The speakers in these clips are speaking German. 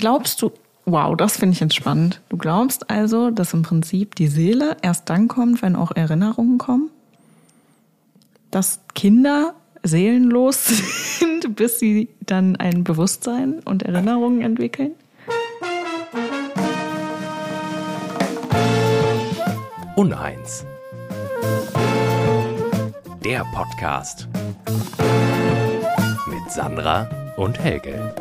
glaubst du, wow, das finde ich jetzt spannend. Du glaubst also, dass im Prinzip die Seele erst dann kommt, wenn auch Erinnerungen kommen? Dass Kinder seelenlos sind, bis sie dann ein Bewusstsein und Erinnerungen entwickeln? Uneins. Der Podcast mit Sandra und Helge.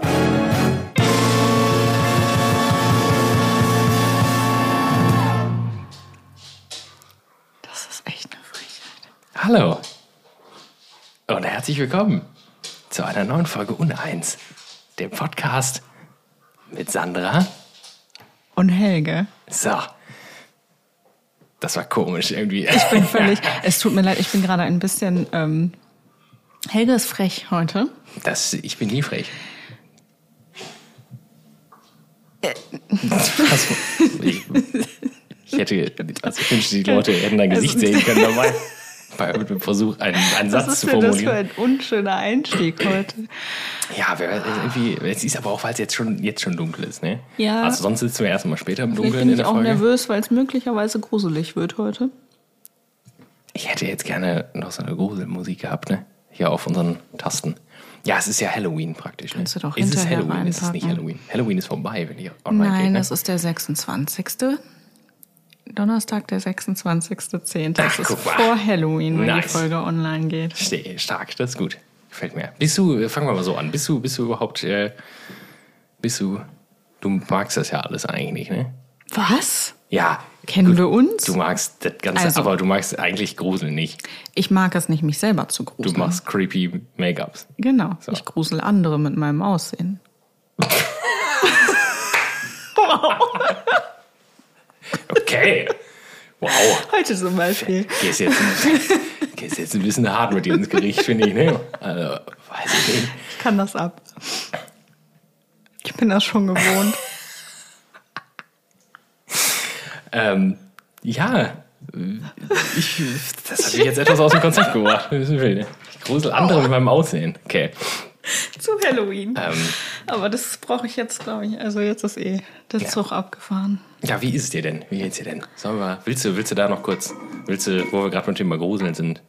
Hallo und herzlich willkommen zu einer neuen Folge Uneins, dem Podcast mit Sandra. Und Helge, So. Das war komisch irgendwie. ich bin völlig, es tut mir leid, ich bin gerade ein bisschen, ähm, Helge ist frech heute. Das, ich bin nie frech. Was, ich, ich hätte, also ich wünschte, die Leute hätten dein Gesicht Also- sehen können dabei. Bei dem Versuch, einen, einen Was Satz ist zu denn das für formulieren. ein unschöner Einstieg heute? Ja, wir, irgendwie, es ist aber auch, weil es jetzt schon, jetzt schon dunkel ist, ne? Ja. Also sonst sitzen wir erstmal später im Dunkeln bin in ich der auch Folge. nervös, weil es möglicherweise gruselig wird heute. Ich hätte jetzt gerne noch so eine Gruselmusik gehabt, ne? Hier auf unseren Tasten. Ja, es ist ja Halloween praktisch. Ne? Kannst du doch ist es Halloween? Ist es nicht. Halloween? Halloween ist vorbei, wenn ich online Nein, gehe. Ne? das ist der 26. Donnerstag, der 26.10. Das ist vor Halloween, wenn die Nice. Folge online geht. Ste- Stark, das ist gut. Gefällt mir. Bist du, fangen wir mal so an, bist du, bist du überhaupt, äh, bist du, du magst das ja alles eigentlich nicht, ne? Was? Ja. Kennen wir uns? Du magst das Ganze, Also- aber du magst eigentlich Grusel nicht. Ich mag es nicht, mich selber zu Du gruseln. machst creepy Make-ups. Genau. So. Ich grusel andere mit meinem Aussehen. Okay. Wow. Heute zum Beispiel. Gehst jetzt, gehst jetzt ein bisschen hart mit dir ins Gericht, finde ich, ne? Also, weiß ich nicht. Ich kann das ab. Ich bin das schon gewohnt. Ähm, ja, ich, das hat mich jetzt etwas aus dem Konzept gebracht. Ich grusel andere mit meinem Aussehen. Okay. Zu Halloween. Ähm, Aber das brauche ich jetzt, glaube ich. Also jetzt ist eh der Zug abgefahren. Ja, wie ist es dir denn? Wie geht's dir denn? Sag mal, willst du, willst du da noch kurz, willst du, wo wir gerade beim Thema Gruseln sind?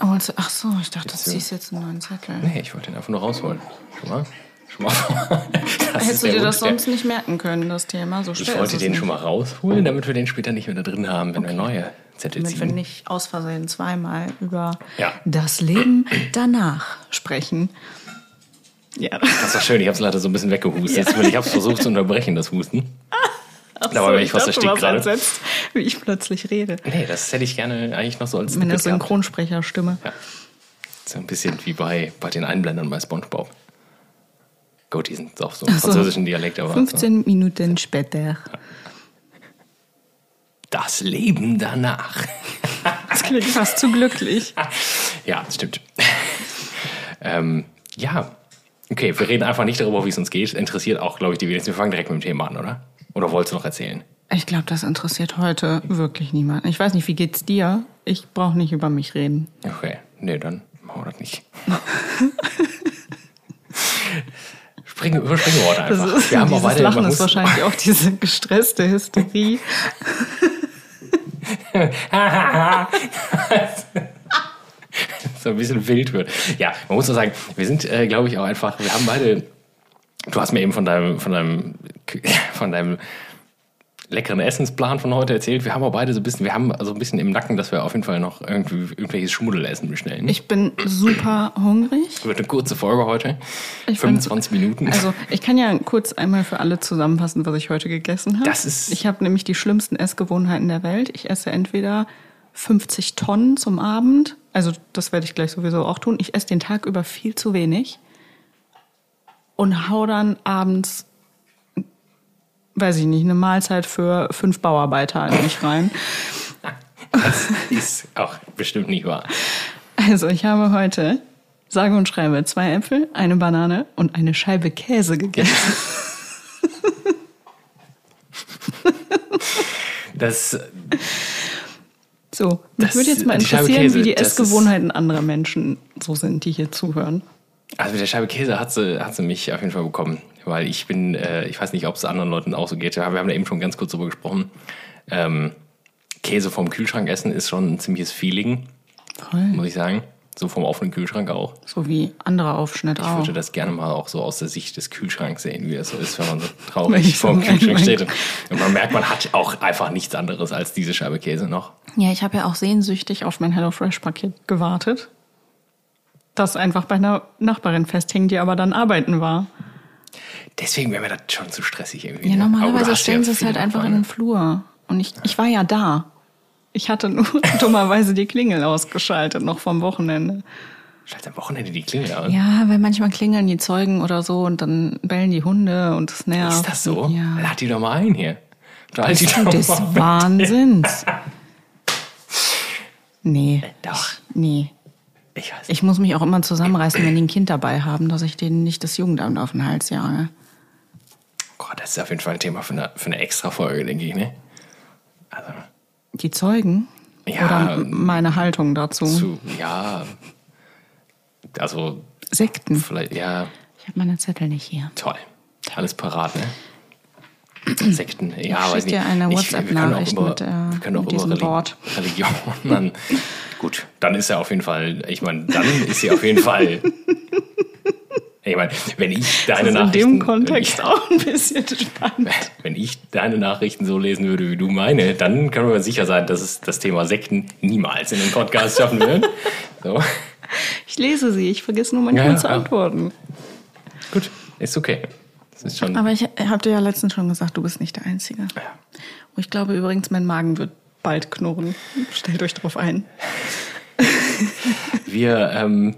Oh, also- ach so, ich dachte, du Jetzt, äh, ziehst jetzt einen neuen Zettel. Nee, ich wollte den einfach nur rausholen. Schon mal? Schon mal. Hättest du dir das sonst nicht merken können, das Thema? So Ich wollte den nicht. schon mal rausholen, damit wir den später nicht mehr da drin haben, wenn wir neue Zettel Damit wir ziehen. nicht aus Versehen zweimal über Ja. das Leben danach sprechen. Ja. Das war schön, ich habe es leider so ein bisschen weggehustet. Ich habe es versucht zu unterbrechen, das Husten. Ach Da war mir echt was dachte, erstickt gerade. wie ich plötzlich rede. Nee, das hätte ich gerne eigentlich noch so als Mit einer. Synchronsprecherstimme. Ja. So ein bisschen wie bei, bei den Einblendern bei Spongebob. Gut, die sind auf so einem Ach so. französischen Dialekt, aber so. 15 Minuten später. das Leben danach. Das klingt fast zu glücklich. ja, das stimmt. ähm, ja, okay, wir reden einfach nicht darüber, wie es uns geht. Interessiert auch, glaube ich, die wenigsten. Wir fangen direkt mit dem Thema an, oder? Oder wolltest du noch erzählen? Ich glaube, das interessiert heute wirklich niemand. Ich weiß nicht, wie geht's dir? Ich brauche nicht über mich reden. Okay, nee, dann machen wir das nicht. Springen, überspringen wir heute Das einfach. ist, wir haben auch beide Lachen ist wahrscheinlich auch diese gestresste Hysterie. so ein bisschen wild wird. Ja, man muss doch sagen, wir sind, äh, glaube ich, auch einfach, wir haben beide, du hast mir eben von deinem, von deinem, von deinem leckeren Essensplan von heute erzählt. Wir haben auch beide so ein bisschen, wir haben so ein bisschen im Nacken, dass wir auf jeden Fall noch irgendwie irgendwelches Schmuddelessen bestellen. Ich bin super hungrig. wird eine kurze Folge heute. Ich bin 25 Minuten. Also ich kann ja kurz einmal für alle zusammenfassen, was ich heute gegessen habe. Das ist- Ich habe nämlich die schlimmsten Essgewohnheiten der Welt. Ich esse entweder 50 Tonnen zum Abend, also das werde ich gleich sowieso auch tun. Ich esse den Tag über viel zu wenig und hau dann abends, weiß ich nicht, eine Mahlzeit für fünf Bauarbeiter in mich rein. Das ist auch bestimmt nicht wahr. Also ich habe heute, sage und schreibe, zwei Äpfel, eine Banane und eine Scheibe Käse gegessen. Das, So, mich Das- würde jetzt mal die interessieren, Käse, wie die Essgewohnheiten anderer Menschen so sind, die hier zuhören. Also mit der Scheibe Käse hat sie, hat sie mich auf jeden Fall bekommen. Weil ich bin, äh, ich weiß nicht, ob es anderen Leuten auch so geht. Wir haben da eben schon ganz kurz drüber gesprochen. Ähm, Käse vom Kühlschrank essen ist schon ein ziemliches Feeling, Voll. muss ich sagen. So vom offenen Kühlschrank auch. So wie anderer Aufschnitt Ich auch. würde das gerne mal auch so aus der Sicht des Kühlschranks sehen, wie das so ist, wenn man so traurig ich vor dem Kühlschrank steht. Und man merkt, man hat auch einfach nichts anderes als diese Scheibe Käse noch. Ja, ich habe ja auch sehnsüchtig auf mein HelloFresh-Paket gewartet. Das einfach bei einer Nachbarin festhing, die aber dann arbeiten war. Deswegen wäre mir das schon zu stressig irgendwie. Ja, ne? Normalerweise stellen sie es halt einfach in den Flur. Und ich, ich war ja da. Ich hatte nur dummerweise die Klingel ausgeschaltet, noch vom Wochenende. ne? Schalt am Wochenende die Klingel an. Ja, weil manchmal klingeln die Zeugen oder so und dann bellen die Hunde und es nervt. Ist das so? Ja. Lad die doch mal ein hier. Unterhalt die Bist doch mal mit. Nee. Doch. Nee. Ich weiß. Ich muss mich auch immer zusammenreißen, wenn die ein Kind dabei haben, dass ich denen nicht das Jugendamt auf den Hals jage. Gott, das ist auf jeden Fall ein Thema für eine, für eine extra Folge, denke ich, ne? Also, Die Zeugen? Ja, Oder meine Haltung dazu? zu, ja. Also, Sekten. vielleicht, ja, Ich habe meine Zettel nicht hier. toll. Alles parat, ne? Sekten, ja, schick weiß nicht. dir eine Ich- wir können auch WhatsApp-Nachricht über- mit, äh, wir können auch mit diesem Reli- Wort. Religion. Dann, gut, dann ist er auf jeden Fall, ich meine, dann ist sie auf jeden Fall. Ich meine, wenn ich deine Das ist in Nachrichten. dem Kontext auch ein bisschen spannend. Wenn ich deine Nachrichten so lesen würde, wie du meine, dann können wir sicher sein, dass es das Thema Sekten niemals in den Podcast schaffen wird. So. Ich lese sie, ich vergesse nur manchmal Ja, zu antworten. Gut, ist okay. Aber ich habe dir ja letztens schon gesagt, du bist nicht der Einzige. Ja. Und ich glaube übrigens, mein Magen wird bald knurren. Stellt euch drauf ein. Wir, ähm,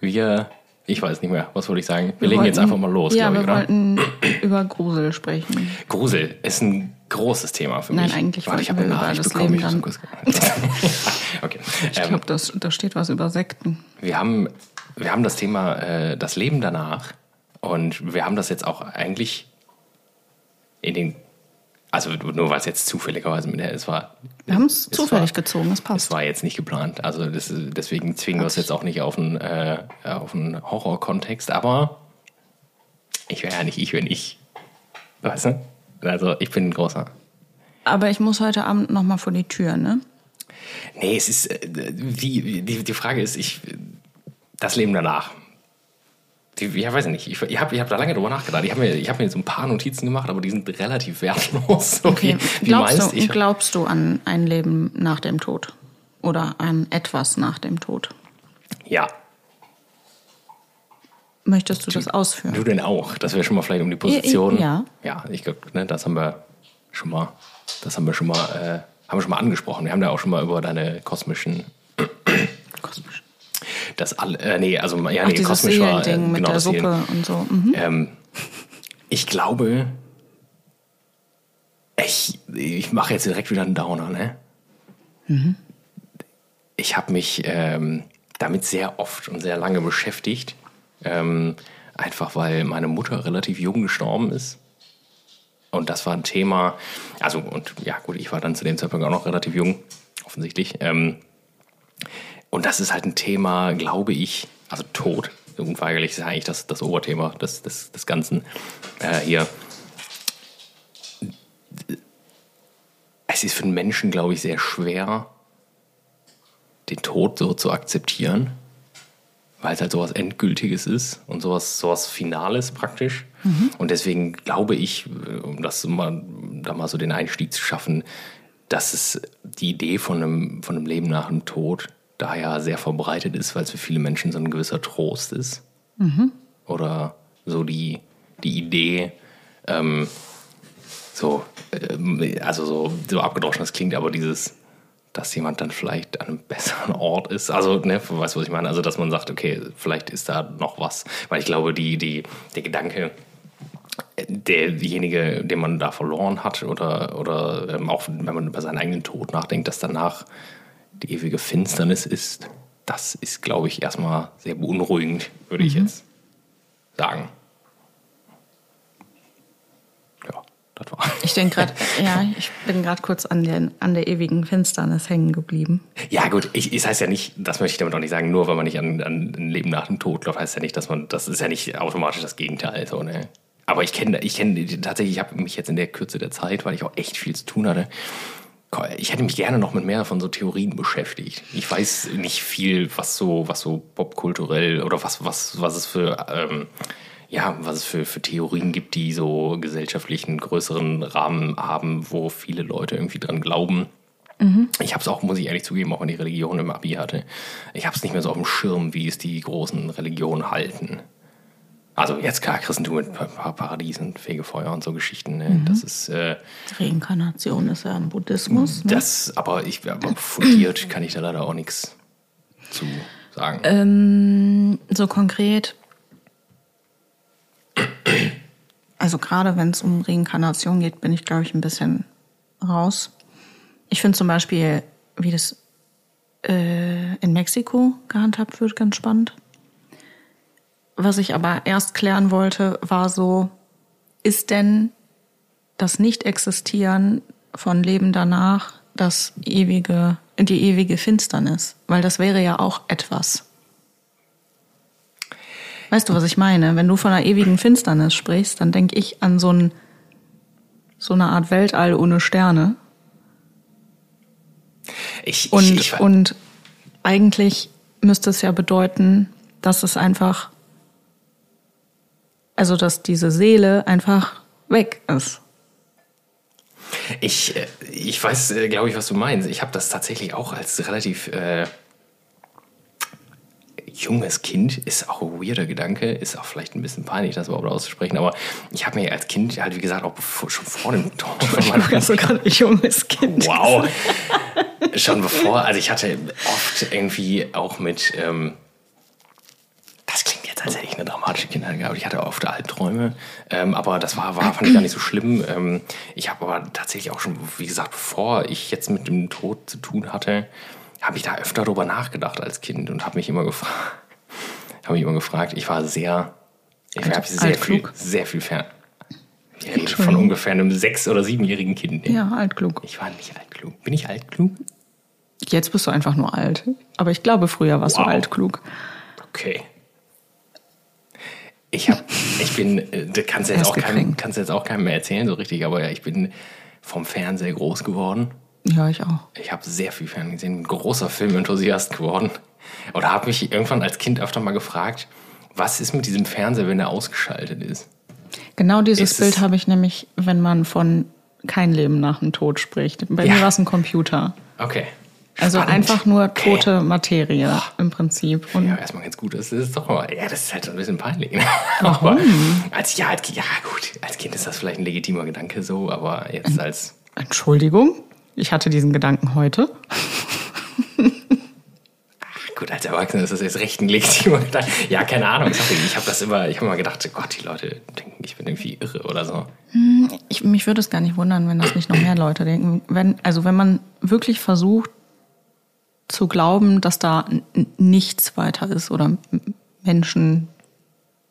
wir, ich weiß nicht mehr, was wollte ich sagen? Wir, legen jetzt wollten- einfach mal los, Ja, glaube ich, wir oder? wollten über Grusel sprechen. Grusel ist ein großes Thema für Nein, mich. eigentlich Warte, ich wir eine über das bekommen. Leben kurz- okay. Ich Ähm, glaube, da steht was über Sekten. wir, haben, wir haben das Thema äh, das Leben danach und wir haben das jetzt auch eigentlich in den, also nur weil es jetzt zufälligerweise mit der, es war. Wir haben es es zufällig war, gezogen, das Es passt. war jetzt nicht geplant, also das, deswegen zwingen wir es jetzt auch nicht auf einen, äh, auf einen Horror-Kontext, aber ich wäre ja nicht ich, wenn ich, weißt du? Also ich bin ein großer. Aber ich muss heute Abend noch mal vor die Tür, ne? Nee, es ist, äh, wie, die, die Frage ist, ich, das Leben danach. Ja, weiß ich nicht. Ich, ich habe ich hab da lange drüber nachgedacht. Ich habe mir, ich hab mir so ein paar Notizen gemacht, aber die sind relativ wertlos. So Okay. wie, wie Glaubst, meist. du, Ich, glaubst du an ein Leben nach dem Tod? Oder an etwas nach dem Tod? ja, Möchtest du das ausführen? du denn auch. Das wäre schon mal vielleicht um die Position. Ja. Ja, ich glaube, ne, das haben wir schon mal, das haben wir schon mal, äh, haben wir schon mal angesprochen. Wir haben da auch schon mal über deine kosmischen, Kosmisch. Das alle, äh, nee, also ja, Ach, nee, kosmisch war, äh, Seelending mit genau, der das Seelen- Suppe und so. Mhm. Ähm, ich glaube, ich, ich mache jetzt direkt wieder einen Downer, ne? Ich habe mich ähm, damit sehr oft und sehr lange beschäftigt. Ähm, einfach weil meine Mutter relativ jung gestorben ist. Und das war ein Thema, also und ja gut, ich war dann zu dem Zeitpunkt auch noch relativ jung, offensichtlich. Ähm, und das ist halt ein Thema, glaube ich, also Tod, unweigerlich ist eigentlich das, das Oberthema des, des, des Ganzen äh, hier. Es ist für einen Menschen, glaube ich, sehr schwer, den Tod so zu akzeptieren, weil es halt sowas Endgültiges ist und sowas, sowas Finales praktisch. Und deswegen glaube ich, äh, um das mal, da mal so den Einstieg zu schaffen, dass es die Idee von einem, von einem Leben nach dem Tod daher sehr verbreitet ist, weil es für viele Menschen so ein gewisser Trost ist. Oder so die, die Idee, ähm, so, ähm, also so, so abgedroschen das klingt, aber dieses, dass jemand dann vielleicht an einem besseren Ort ist. Also, ne, weißt du, was ich meine? Also, dass man sagt, okay, vielleicht ist da noch was. Weil ich glaube, die, die, der Gedanke, derjenige, den man da verloren hat, oder, oder ähm, auch wenn man über seinen eigenen Tod nachdenkt, dass danach die ewige Finsternis ist, das ist, glaube ich, erstmal sehr beunruhigend, würde ich jetzt sagen. Ja, das war. Ich denke gerade, ja, ich bin gerade kurz an, den, an der ewigen Finsternis hängen geblieben. Ja, gut, ich, es heißt ja nicht, das möchte ich damit auch nicht sagen, nur weil man nicht an, an ein Leben nach dem Tod glaubt, heißt ja nicht, dass man, das ist ja nicht automatisch das Gegenteil. So, ne? Aber ich kenne, ich kenne tatsächlich, ich habe mich jetzt in der Kürze der Zeit, weil ich auch echt viel zu tun hatte, ich hätte mich gerne noch mit mehr von so Theorien beschäftigt. Ich weiß nicht viel, was so, was so popkulturell oder was, was, was es für, ähm, ja, was es für, für Theorien gibt, die so gesellschaftlichen größeren Rahmen haben, wo viele Leute irgendwie dran glauben. Mhm. Ich habe es auch, muss ich ehrlich zugeben, auch wenn die Religion im Abi hatte. Ich habe es nicht mehr so auf dem Schirm, wie es die großen Religionen halten. Also jetzt klar, Christentum mit Paradies und Fegefeuer und so Geschichten. Ne? Mhm. Das ist äh, Reinkarnation ist ja im Buddhismus. Ne? Das, aber ich aber fundiert kann ich da leider auch nichts zu sagen. Ähm, so konkret. Also gerade wenn es um Reinkarnation geht, bin ich glaube ich ein bisschen raus. Ich finde zum Beispiel, wie das äh, in Mexiko gehandhabt wird, ganz spannend. Was ich aber erst klären wollte, war so, ist denn das Nicht-Existieren von Leben danach das ewige, die ewige Finsternis? Weil das wäre ja auch etwas. Weißt du, was ich meine? Wenn du von einer ewigen Finsternis sprichst, dann denke ich an so, ein, so eine Art Weltall ohne Sterne. Ich, und, ich, ich, und eigentlich müsste es ja bedeuten, dass es einfach also, dass diese Seele einfach weg ist. Ich, äh, ich weiß, äh, glaube ich, was du meinst. Ich habe das tatsächlich auch als relativ äh, junges Kind, ist auch ein weirder Gedanke, ist auch vielleicht ein bisschen peinlich, das überhaupt auszusprechen, aber ich habe mir als Kind halt, wie gesagt, auch bevor, schon vor dem Tod von meinem Kind. sogar ein junges Kind. Wow. schon bevor, also ich hatte oft irgendwie auch mit. Ähm, das klingt jetzt, als hätte ich eine dramatische Kindheit gehabt. Ich hatte oft Albträume, ähm, aber das war, war, fand ich gar nicht so schlimm. Ähm, ich habe aber tatsächlich auch schon, wie gesagt, bevor ich jetzt mit dem Tod zu tun hatte, habe ich da öfter darüber nachgedacht als Kind und habe mich immer gefragt, habe mich immer gefragt. Ich war sehr, ich habe sehr viel, sehr viel fern. Von ungefähr einem sechs- oder siebenjährigen Kind. Ja, altklug. Ich war nicht altklug. Bin ich altklug? Jetzt bist du einfach nur alt. Aber ich glaube, früher warst wow. du altklug. Okay. Ich hab, ich bin, äh, das kannst du jetzt, auch keinem, kannst jetzt auch keinem mehr erzählen, so richtig, aber ich bin vom Fernseher groß geworden. Ja, ich auch. Ich habe sehr viel Fernsehen gesehen, ein großer Filmenthusiast geworden. Oder habe mich irgendwann als Kind öfter mal gefragt, was ist mit diesem Fernseher, wenn er ausgeschaltet ist? Genau dieses ist Bild habe ich nämlich, wenn man von kein Leben nach dem Tod spricht. Bei ja. mir war es ein Computer. Okay. Also Spannend. einfach nur tote okay. Materie oh. im Prinzip. Und ja, erstmal ganz gut. Das ist doch mal, ja, das ist halt so ein bisschen peinlich. Ne? Aber als, ja, als, ja, gut, als Kind ist das vielleicht ein legitimer Gedanke so, aber jetzt als. Entschuldigung, ich hatte diesen Gedanken heute. gut, als Erwachsener ist das jetzt recht ein legitimer Gedanke. Ja, keine Ahnung. Ich habe das immer, ich habe immer gedacht, Gott, die Leute denken, ich bin irgendwie irre oder so. Hm, ich, mich würde es gar nicht wundern, wenn das nicht noch mehr Leute denken. Wenn, also wenn man wirklich versucht, zu glauben, dass da nichts weiter ist oder Menschen,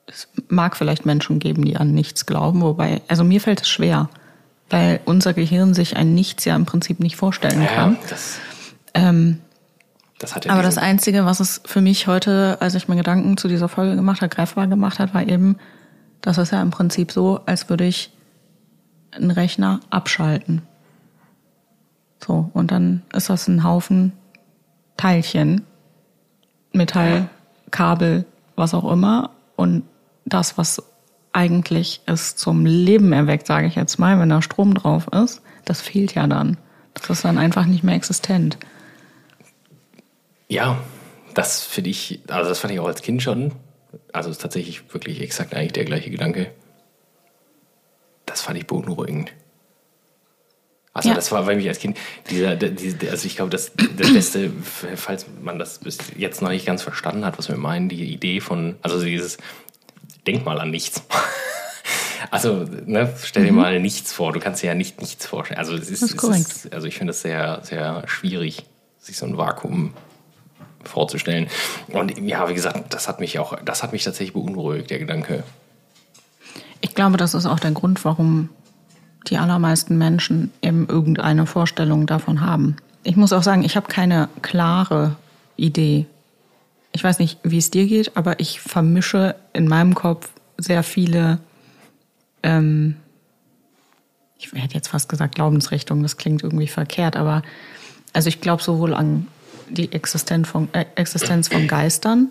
es mag vielleicht Menschen geben, die an nichts glauben, wobei, also mir fällt es schwer, weil unser Gehirn sich ein Nichts ja im Prinzip nicht vorstellen kann. Ja, das, ähm, das ja aber das Einzige, was es für mich heute, als ich mir Gedanken zu dieser Folge gemacht habe, greifbar gemacht hat, war eben, dass es ja im Prinzip so, als würde ich einen Rechner abschalten. So, und dann ist das ein Haufen Teilchen, Metall, Kabel, was auch immer. Und das, was eigentlich es zum Leben erweckt, sage ich jetzt mal, wenn da Strom drauf ist, das fehlt ja dann. Das ist dann einfach nicht mehr existent. Ja, das finde ich, also das fand ich auch als Kind schon. Also ist tatsächlich wirklich exakt eigentlich der gleiche Gedanke. Das fand ich beunruhigend. Also ja. das war bei mir als Kind, dieser, dieser, also ich glaube, das, das Beste, falls man das bis jetzt noch nicht ganz verstanden hat, was wir meinen, die Idee von, also dieses Denk mal an nichts. Also, ne, stell dir mhm. mal nichts vor. Du kannst dir ja nicht nichts vorstellen. Also, es ist, ist es ist, also ich finde es sehr, sehr schwierig, sich so ein Vakuum vorzustellen. Und ja, wie gesagt, das hat mich auch, das hat mich tatsächlich beunruhigt, der Gedanke. Ich glaube, das ist auch der Grund, warum die allermeisten Menschen eben irgendeine Vorstellung davon haben. Ich muss auch sagen, ich habe keine klare Idee. Ich weiß nicht, wie es dir geht, aber ich vermische in meinem Kopf sehr viele, ähm, ich hätte jetzt fast gesagt Glaubensrichtungen, das klingt irgendwie verkehrt, aber also ich glaube sowohl an die Existenz von, äh, Existenz von Geistern,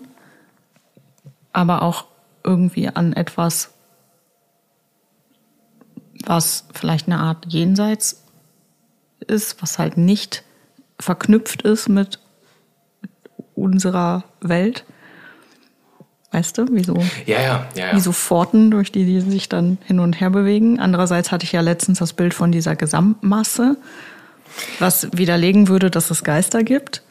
aber auch irgendwie an etwas, was vielleicht eine Art Jenseits ist, was halt nicht verknüpft ist mit unserer Welt. Weißt du, wieso? Ja, ja, ja. ja. Wie so Pforten, durch die die sich dann hin und her bewegen. Andererseits hatte ich ja letztens das Bild von dieser Gesamtmasse, was widerlegen würde, dass es Geister gibt.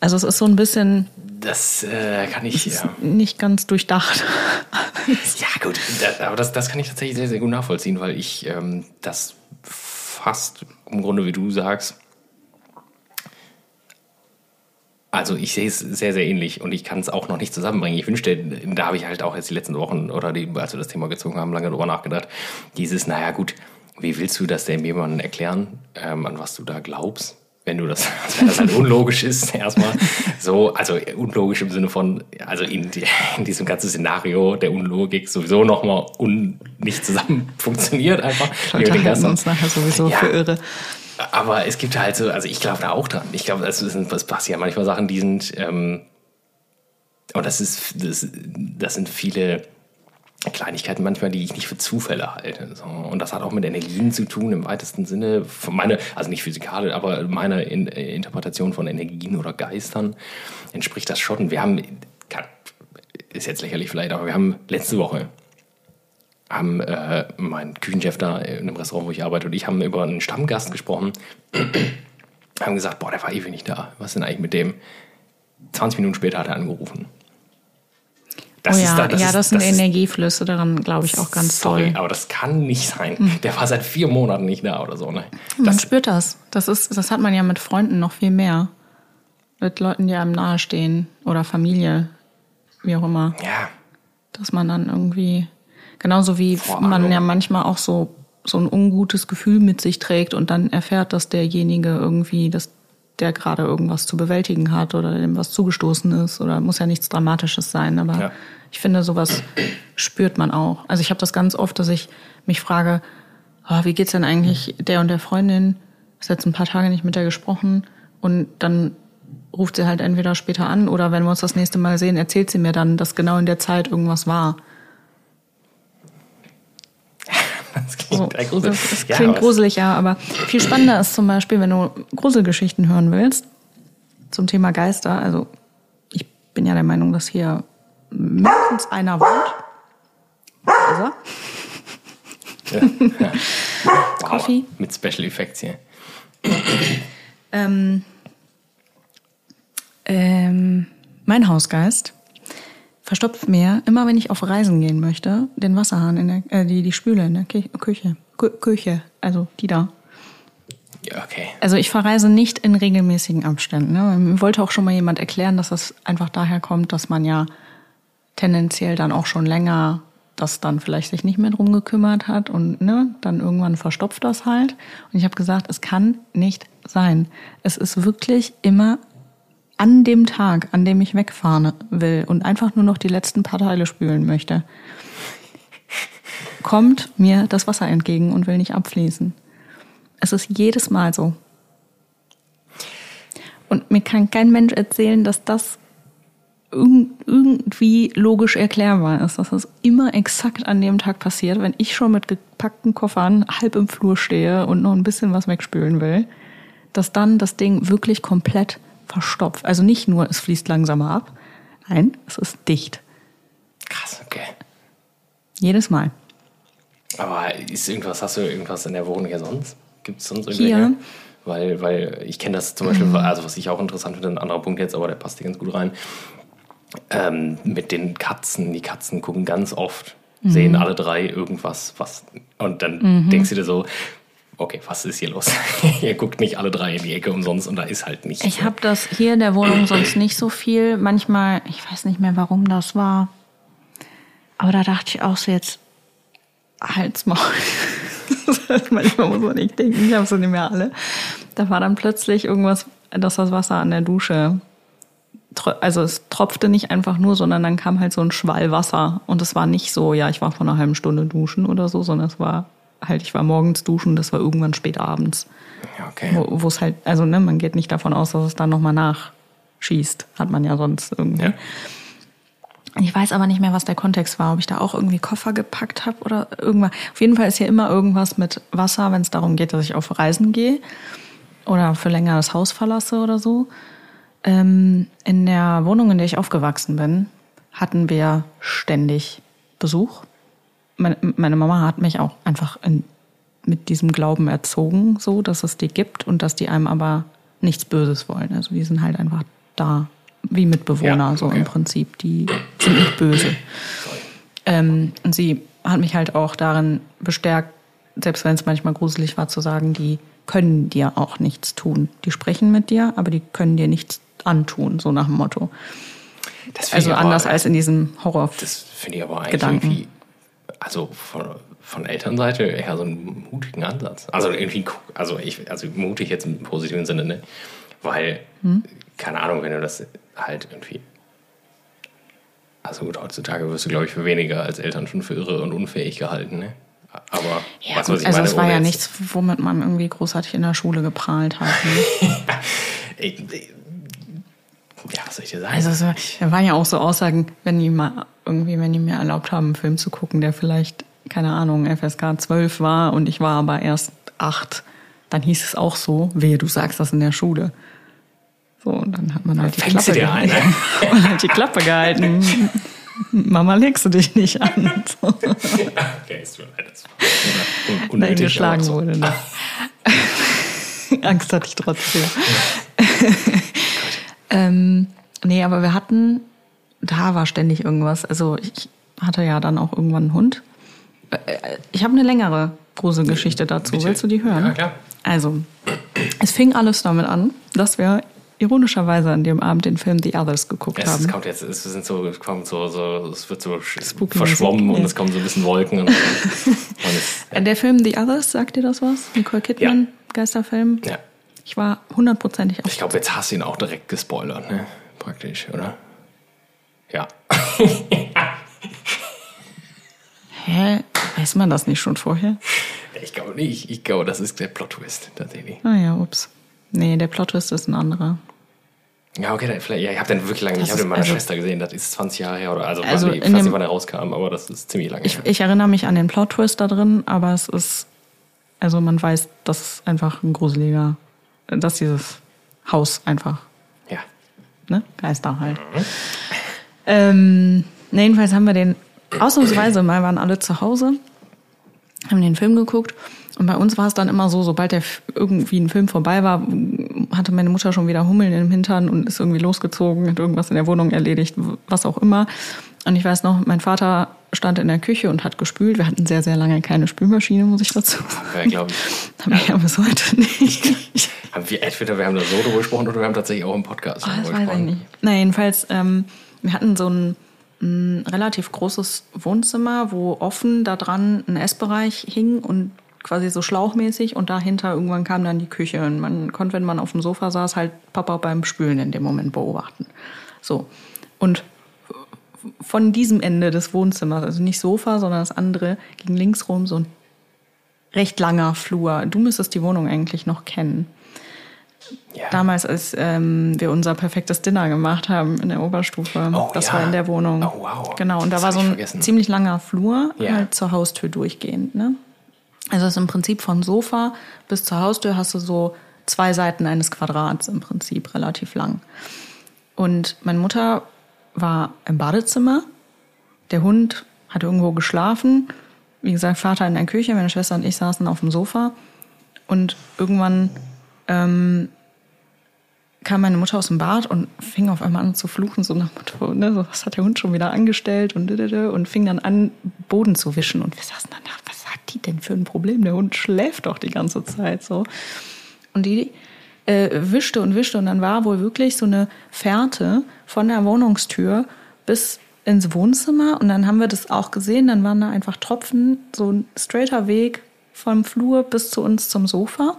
Also es ist so ein bisschen. Das äh, kann ich ja. Nicht ganz durchdacht. ja, gut, da, aber das, das kann ich tatsächlich sehr, sehr gut nachvollziehen, weil ich ähm, das fast im Grunde, wie du sagst, also ich sehe es sehr, sehr ähnlich und ich kann es auch noch nicht zusammenbringen. Ich wünschte, da habe ich halt auch jetzt die letzten Wochen oder die, als wir das Thema gezogen haben, lange drüber nachgedacht. Dieses, naja gut, wie willst du das denn jemandem erklären, ähm, an was du da glaubst? Wenn du das, wenn das halt unlogisch ist, erstmal. So, also unlogisch im Sinne von, also in, in diesem ganzen Szenario der Unlogik sowieso nochmal un, nicht zusammen funktioniert einfach. Leute halten uns nachher sowieso ja, für irre. Aber es gibt halt so, also ich glaube da auch dran. Ich glaube, das, sind, das passieren manchmal Sachen, die sind, ähm, und das ist, das, das sind viele Kleinigkeiten manchmal, die ich nicht für Zufälle halte. So. Und das hat auch mit Energien zu tun im weitesten Sinne. Meine, also nicht physikalisch, aber meiner in, Interpretation von Energien oder Geistern entspricht das schon. Wir haben, ist jetzt lächerlich vielleicht, aber wir haben letzte Woche haben äh, mein Küchenchef da in einem Restaurant, wo ich arbeite, und ich haben über einen Stammgast gesprochen. haben gesagt, boah, der war ewig nicht da. Was ist denn eigentlich mit dem? 20 Minuten später hat er angerufen. Das oh ja, da, das ja, das ist, sind das Energieflüsse daran, glaube ich, auch ganz sorry, toll. aber das kann nicht sein. Hm. Der war seit vier Monaten nicht da oder so. Ne? Man spürt das. Das, ist, das hat man ja mit Freunden noch viel mehr. Mit Leuten, die einem nahestehen oder Familie, wie auch immer. Ja. Dass man dann irgendwie Genauso wie man ja manchmal auch so, so ein ungutes Gefühl mit sich trägt und dann erfährt, dass derjenige irgendwie, dass der gerade irgendwas zu bewältigen hat oder dem was zugestoßen ist oder muss ja nichts Dramatisches sein, aber ja. ich finde, sowas spürt man auch. Also ich habe das ganz oft, dass ich mich frage, oh, wie geht's denn eigentlich der und der Freundin? Ich habe jetzt ein paar Tage nicht mit der gesprochen und dann ruft sie halt entweder später an oder wenn wir uns das nächste Mal sehen, erzählt sie mir dann, dass genau in der Zeit irgendwas war. Das klingt so, gruselig. Das, das klingt ja, gruselig, ja, aber viel spannender ist zum Beispiel, wenn du Gruselgeschichten hören willst zum Thema Geister. Also ich bin ja der Meinung, dass hier mindestens einer wohnt. Also. Ja, ja. Wow, Coffee. Mit Special Effects hier. ähm, ähm, mein Hausgeist verstopft mir, immer wenn ich auf Reisen gehen möchte, den Wasserhahn in der, äh, die, die Spüle in der Küche. Küche, also die da. Okay. Also ich verreise nicht in regelmäßigen Abständen. Ne? Mir wollte auch schon mal jemand erklären, dass das einfach daher kommt, dass man ja tendenziell dann auch schon länger das dann vielleicht sich nicht mehr drum gekümmert hat und ne, dann irgendwann verstopft das halt. Und ich habe gesagt, es kann nicht sein. Es ist wirklich immer an dem Tag, an dem ich wegfahren will und einfach nur noch die letzten paar Teile spülen möchte, kommt mir das Wasser entgegen und will nicht abfließen. Es ist jedes Mal so. Und mir kann kein Mensch erzählen, dass das irgendwie logisch erklärbar ist, dass das immer exakt an dem Tag passiert, wenn ich schon mit gepackten Koffern halb im Flur stehe und noch ein bisschen was wegspülen will, dass dann das Ding wirklich komplett verstopft. Also nicht nur, es fließt langsamer ab, nein, es ist dicht. Krass, okay. Jedes Mal. Aber ist irgendwas, hast du irgendwas in der Wohnung hier sonst? Gibt es sonst irgendwelche? Hier. Weil, weil ich kenne das zum Beispiel, mhm. also was ich auch interessant finde, ein anderer Punkt jetzt, aber der passt hier ganz gut rein. Ähm, mit den Katzen, die Katzen gucken ganz oft, mhm. sehen alle drei irgendwas, was, und dann mhm. denkst du dir so, okay, was ist hier los? Ihr guckt nicht alle drei in die Ecke umsonst und da ist halt nichts. Ich habe das hier in der Wohnung sonst nicht so viel. Manchmal, ich weiß nicht mehr, warum das war. Aber da dachte ich auch so jetzt, halt's mal. Manchmal muss man nicht denken, ich habe sie nicht mehr alle. Da war dann plötzlich irgendwas, dass das Wasser an der Dusche, also es tropfte nicht einfach nur, sondern dann kam halt so ein Schwall Wasser. Und es war nicht so, ja, ich war vor einer halben Stunde duschen oder so, sondern es war halt, ich war morgens duschen, das war irgendwann spät abends. Ja, okay. Wo wo es halt, also ne, man geht nicht davon aus, dass es dann nochmal nachschießt. Hat man ja sonst irgendwie. Ja. Ich weiß aber nicht mehr, was der Kontext war, ob ich da auch irgendwie Koffer gepackt habe oder irgendwas. Auf jeden Fall ist hier immer irgendwas mit Wasser, wenn es darum geht, dass ich auf Reisen gehe oder für länger das Haus verlasse oder so. Ähm, in der Wohnung, in der ich aufgewachsen bin, hatten wir ständig Besuch. Meine, meine Mama hat mich auch einfach in, mit diesem Glauben erzogen, so dass es die gibt und dass die einem aber nichts Böses wollen. Also die sind halt einfach da, wie Mitbewohner, Ja, so okay. im Prinzip. Die sind nicht böse. Ähm, und sie hat mich halt auch darin bestärkt, selbst wenn es manchmal gruselig war, zu sagen, die können dir auch nichts tun. Die sprechen mit dir, aber die können dir nichts antun, so nach dem Motto. Also anders als in diesem Horror. Das finde ich aber eigentlich Gedanken. irgendwie, also von, von Elternseite eher so einen mutigen Ansatz. Also irgendwie, also ich, also mutig jetzt im positiven Sinne, ne? Weil, Hm? keine Ahnung, wenn du das halt irgendwie. Also gut, heutzutage wirst du, glaube ich, für weniger als Eltern schon für irre und unfähig gehalten, ne? Aber Ja, weißt du, gut, also es war ja nichts, womit man irgendwie großartig in der Schule geprahlt hat. Ne? Ich, ich, ja, was soll ich dir sagen? Also da waren ja auch so Aussagen, wenn die mal irgendwie, wenn die mir erlaubt haben, einen Film zu gucken, der vielleicht, keine Ahnung, FSK 12 war und ich war aber erst acht, dann hieß es auch so, wehe, du sagst das in der Schule. So, und dann hat man halt die Klappe gehalten. ein, Man hat die Klappe gehalten. Mama, legst du dich nicht an. So. okay, tut mir leid, Nein, geschlagen so. wurde. Ne? Angst hatte ich trotzdem. Ähm, nee, aber wir hatten, da war ständig irgendwas. Also ich hatte ja dann auch irgendwann einen Hund. Äh, Ich habe eine längere Gruselgeschichte dazu. Bitte. Willst du die hören? Ja, klar. Also, es fing alles damit an, dass wir ironischerweise an dem Abend den Film The Others geguckt Ja, es haben. kommt jetzt, es sind so, kommt so, so, es wird so Spooky verschwommen Musik, und ja. es kommen so ein bisschen Wolken und, und es, Äh, Der Film The Others, sagt dir das was? Nicole Kidman, Geisterfilm. ja. Ich war hundertprozentig Ich glaube, jetzt hast du ihn auch direkt gespoilert, ne? Praktisch, oder? Ja. Hä? Weiß man das nicht schon vorher? Ich glaube nicht. Ich glaube, das ist der Plot-Twist, tatsächlich. Ah ja, ups. Nee, der Plot-Twist ist ein anderer. Ja, okay, dann vielleicht, ja, ich habe den wirklich lange nicht. Ich Das habe den ist- meiner also- Schwester gesehen. Das ist 20 Jahre her oder also, Also also ich weiß nicht, wann er rauskam, aber das ist ziemlich lange Ich, her. ich erinnere mich an den Plot-Twist da drin, aber es ist, also man weiß, dass es einfach ein gruseliger, dass dieses Haus einfach, Ja. ne, Geister halt. Ähm, ne, jedenfalls haben wir den, ausnahmsweise mal waren alle zu Hause, haben den Film geguckt und bei uns war es dann immer so, sobald der irgendwie ein Film vorbei war, hatte meine Mutter schon wieder Hummeln im Hintern und ist irgendwie losgezogen, hat irgendwas in der Wohnung erledigt, was auch immer. Und ich weiß noch, mein Vater stand in der Küche und hat gespült. Wir hatten sehr, sehr lange keine Spülmaschine, muss ich dazu sagen. Ja, glaube ich. Haben wir ja bis heute nicht. Haben wir, entweder wir haben da so drüber gesprochen oder wir haben tatsächlich auch im Podcast Ah, das drüber weiß ich gesprochen. nicht. Na, jedenfalls, ähm, wir hatten so ein, ein relativ großes Wohnzimmer, wo offen da dran ein Essbereich hing und quasi so schlauchmäßig und dahinter irgendwann kam dann die Küche und man konnte, wenn man auf dem Sofa saß, halt Papa beim Spülen in dem Moment beobachten. So. Und von diesem Ende des Wohnzimmers, also nicht Sofa, sondern das andere, ging links rum so ein recht langer Flur. Du müsstest die Wohnung eigentlich noch kennen. Ja. Damals, als ähm, wir unser perfektes Dinner gemacht haben in der Oberstufe. Oh, das ja. war in der Wohnung. Oh, wow. Genau, und da Das war so ein vergessen. ziemlich langer Flur, Ja. halt zur Haustür durchgehend. Ne? Also es ist im Prinzip vom Sofa bis zur Haustür hast du so zwei Seiten eines Quadrats im Prinzip, relativ lang. Und meine Mutter war im Badezimmer. Der Hund hat irgendwo geschlafen. Wie gesagt, Vater in der Küche, meine Schwester und ich saßen auf dem Sofa. Und irgendwann ähm, kam meine Mutter aus dem Bad und fing auf einmal an zu fluchen, so nach Motto, ne, so, was hat der Hund schon wieder angestellt und, und fing dann an, Boden zu wischen. Und wir saßen dann da, hat die denn für ein Problem? Der Hund schläft doch die ganze Zeit so. Und die äh, wischte und wischte und dann war wohl wirklich so eine Fährte von der Wohnungstür bis ins Wohnzimmer und dann haben wir das auch gesehen, dann waren da einfach Tropfen, so ein straighter Weg vom Flur bis zu uns zum Sofa.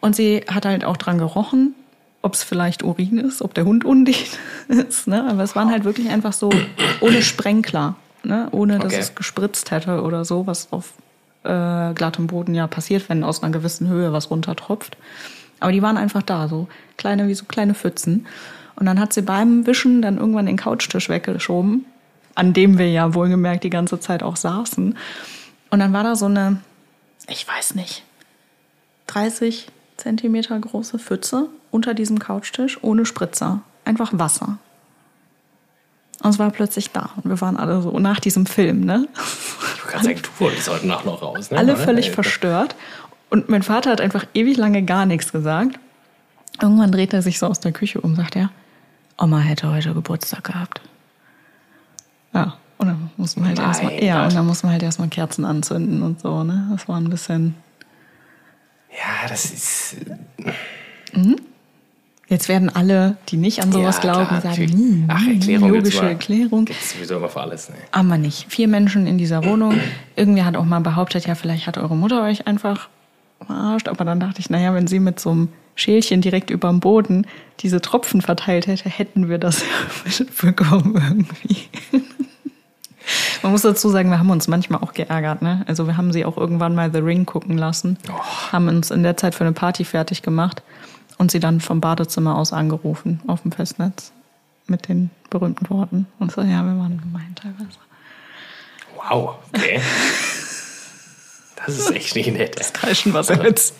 Und sie hat halt auch dran gerochen, ob es vielleicht Urin ist, ob der Hund undicht ist. Ne? Aber es waren halt wirklich einfach so ohne Sprenkler, ne? ohne dass Okay. es gespritzt hätte oder so, was auf äh, glattem Boden ja passiert, wenn aus einer gewissen Höhe was runtertropft. Aber die waren einfach da, so kleine, wie so kleine Pfützen. Und dann hat sie beim Wischen dann irgendwann den Couchtisch weggeschoben, an dem wir ja wohlgemerkt die ganze Zeit auch saßen. Und dann war da so eine, ich weiß nicht, 30 Zentimeter große Pfütze unter diesem Couchtisch ohne Spritzer. Einfach Wasser. Und es war plötzlich da. Und wir waren alle so nach diesem Film, ne? Wollte gerade sagen, du wolltest heute Nacht noch raus. Ne? alle Oder? völlig Äh, verstört. Und mein Vater hat einfach ewig lange gar nichts gesagt. Irgendwann dreht er sich so aus der Küche um, sagt er, Oma hätte heute Geburtstag gehabt. Ja, und dann muss man halt Mein erstmal, ja, Gott. und dann muss man halt erstmal Kerzen anzünden und so, ne? Das war ein bisschen. Ja, das ist. Jetzt werden alle, die nicht an sowas ja, glauben, klar, sagen, hm, Ach, Erklärung logische mal. Erklärung. Gibt's sowieso immer für alles. Ne? Aber nicht. Vier Menschen in dieser Wohnung. Irgendwer hat auch mal behauptet, ja, vielleicht hat eure Mutter euch einfach verarscht. Aber dann dachte ich, naja, wenn sie mit so einem Schälchen direkt über dem Boden diese Tropfen verteilt hätte, hätten wir das ja mitbekommen irgendwie. Man muss dazu sagen, wir haben uns manchmal auch geärgert. Ne? Also wir haben sie auch irgendwann mal The Ring gucken lassen, haben uns in der Zeit für eine Party fertig gemacht und sie dann vom Badezimmer aus angerufen auf dem Festnetz mit den berühmten Worten. Und so, ja, wir waren gemein teilweise. Wow, okay. Das ist echt nicht nett. Das Kreischen war sehr witzig.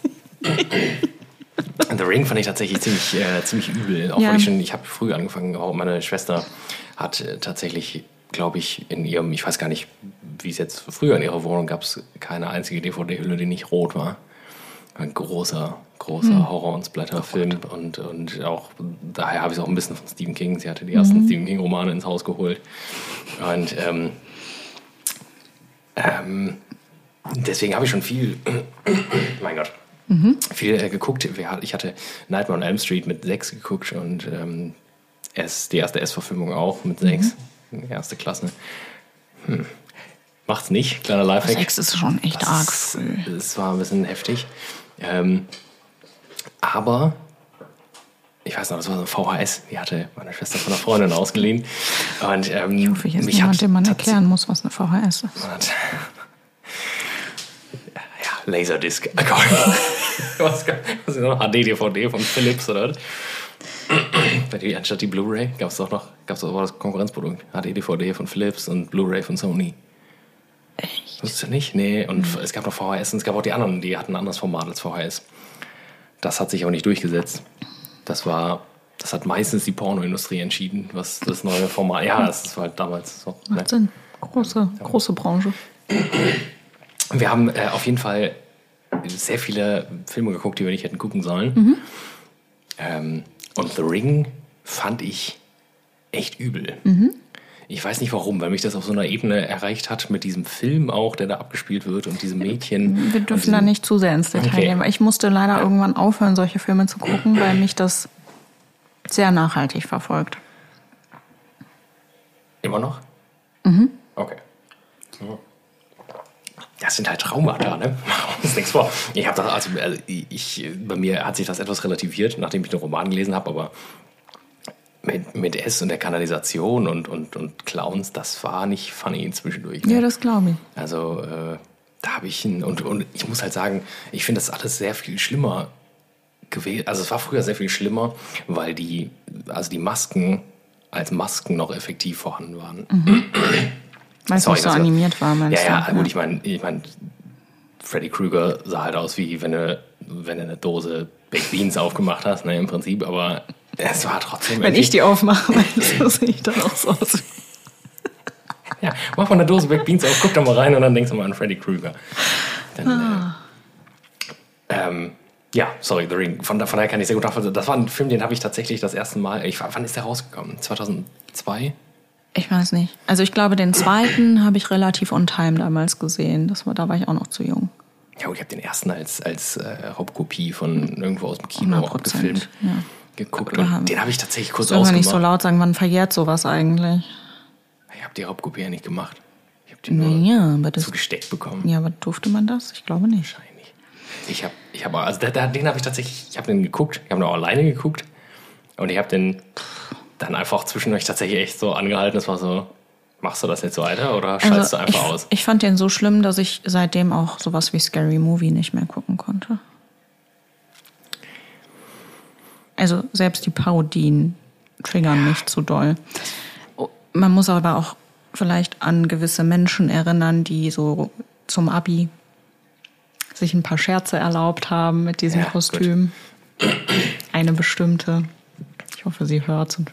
The Ring fand ich tatsächlich ziemlich, äh, ziemlich übel. Auch Ja. weil ich schon, ich habe früh angefangen, auch meine Schwester hat äh, tatsächlich, glaube ich, in ihrem, ich weiß gar nicht, wie es jetzt früher in ihrer Wohnung gab es keine einzige DVD-Hülle, die nicht rot war. Ein großer, großer Hm. Horror- und Splatter-Film und, und auch daher habe ich es auch ein bisschen von Stephen King. Sie hatte die Mhm. ersten Stephen King-Romane ins Haus geholt. Und ähm, ähm, deswegen habe ich schon viel, mein Gott, viel äh, geguckt. Ich hatte Nightmare on Elm Street mit sechs geguckt und ähm, S, die erste S-Verfilmung auch mit sechs. Erste Klasse. Hm. Macht's nicht, kleiner Lifehack. Sex ist schon echt arg Das, früh. das war ein bisschen heftig. Ähm, aber ich weiß noch, das war so ein VHS, die hatte meine Schwester von einer Freundin ausgeliehen. Und, ähm, Ich hoffe, niemand, hat dem man erklären muss, was eine VHS ist. hat- Ja, Laserdisc. was, was ist noch? HD-DVD von Philips oder was? Anstatt die Blu-ray gab es doch noch, gab es war das Konkurrenzprodukt. HD-DVD von Philips und Blu-ray von Sony. Echt? Wusstest du nicht? Nee, und es gab noch VHS und es gab auch die anderen, die hatten ein anderes Format als VHS. Das hat sich auch nicht durchgesetzt. Das war, das hat meistens die Pornoindustrie entschieden, was das neue Format. Ja, das war halt damals so. Ne? Macht Sinn. Große, große Branche. Wir haben äh, auf jeden Fall sehr viele Filme geguckt, die wir nicht hätten gucken sollen. Ähm, und The Ring fand ich echt übel. Ich weiß nicht warum, weil mich das auf so einer Ebene erreicht hat mit diesem Film auch, der da abgespielt wird und diesem Mädchen. Wir dürfen da nicht zu sehr ins Detail Okay. gehen, weil ich musste leider irgendwann aufhören, solche Filme zu gucken, weil mich das sehr nachhaltig verfolgt. Immer noch? Mhm. Okay. Das sind halt Traumata, ne? Machen uns nichts vor. Ich habe das, also, also ich, bei mir hat sich das etwas relativiert, nachdem ich den Roman gelesen habe, aber mit, mit S und der Kanalisation und, und, und Clowns, das war nicht funny zwischendurch. Ne? Ja, das glaube ich. Also äh, da habe ich ihn und, und ich muss halt sagen, ich finde das alles sehr viel schlimmer gewesen. Also es war früher sehr viel schlimmer, weil die, also die Masken als Masken noch effektiv vorhanden waren. Weil es nicht so animiert war, meinst Ja, ja, du? gut, ich meine, ich mein, Freddy Krueger sah halt aus wie wenn du, wenn du eine Dose Baked Beans aufgemacht hast, ne, im Prinzip, aber es war trotzdem. Wenn ich die aufmache, du, sehe ich dann auch so aus. Ja, mach mal eine Dose Baked Beans auf, guck da mal rein und dann denkst du mal an Freddy Krueger. Dann, Ah. äh, ähm, ja, sorry, The Ring. Von, von daher kann ich sehr gut nachvollziehen. Das war ein Film, den habe ich tatsächlich das erste Mal. Ich, wann ist der rausgekommen? 2002? Ich weiß nicht. Also ich glaube, den zweiten habe ich relativ on time damals gesehen. Das war, da war ich auch noch zu jung. Ja, gut, ich habe den ersten als, als äh, Hauptkopie von irgendwo aus dem Kino 100%, abgefilmt. ja. Geguckt. Haben- Und den habe ich tatsächlich kurz Soll man nicht so laut sagen, wann verjährt sowas eigentlich? Ich habe die Hauptkopie ja nicht gemacht. Ich habe den nur Naja, aber das. zugesteckt bekommen. Ja, aber durfte man das? Ich glaube nicht. Wahrscheinlich. Ich habe, ich habe, also den habe ich tatsächlich, ich habe den geguckt, ich habe auch alleine geguckt und ich habe den dann einfach zwischendurch tatsächlich echt so angehalten. Das war so, machst du das jetzt so weiter oder schaltest du einfach Also ich, aus? ich fand den so schlimm, dass ich seitdem auch sowas wie Scary Movie nicht mehr gucken konnte. Also selbst die Parodien triggern mich zu doll. Oh, Man muss aber auch vielleicht an gewisse Menschen erinnern, die so zum Abi sich ein paar Scherze erlaubt haben mit diesem Ja, Kostüm. Eine bestimmte. Ich hoffe, sie hört und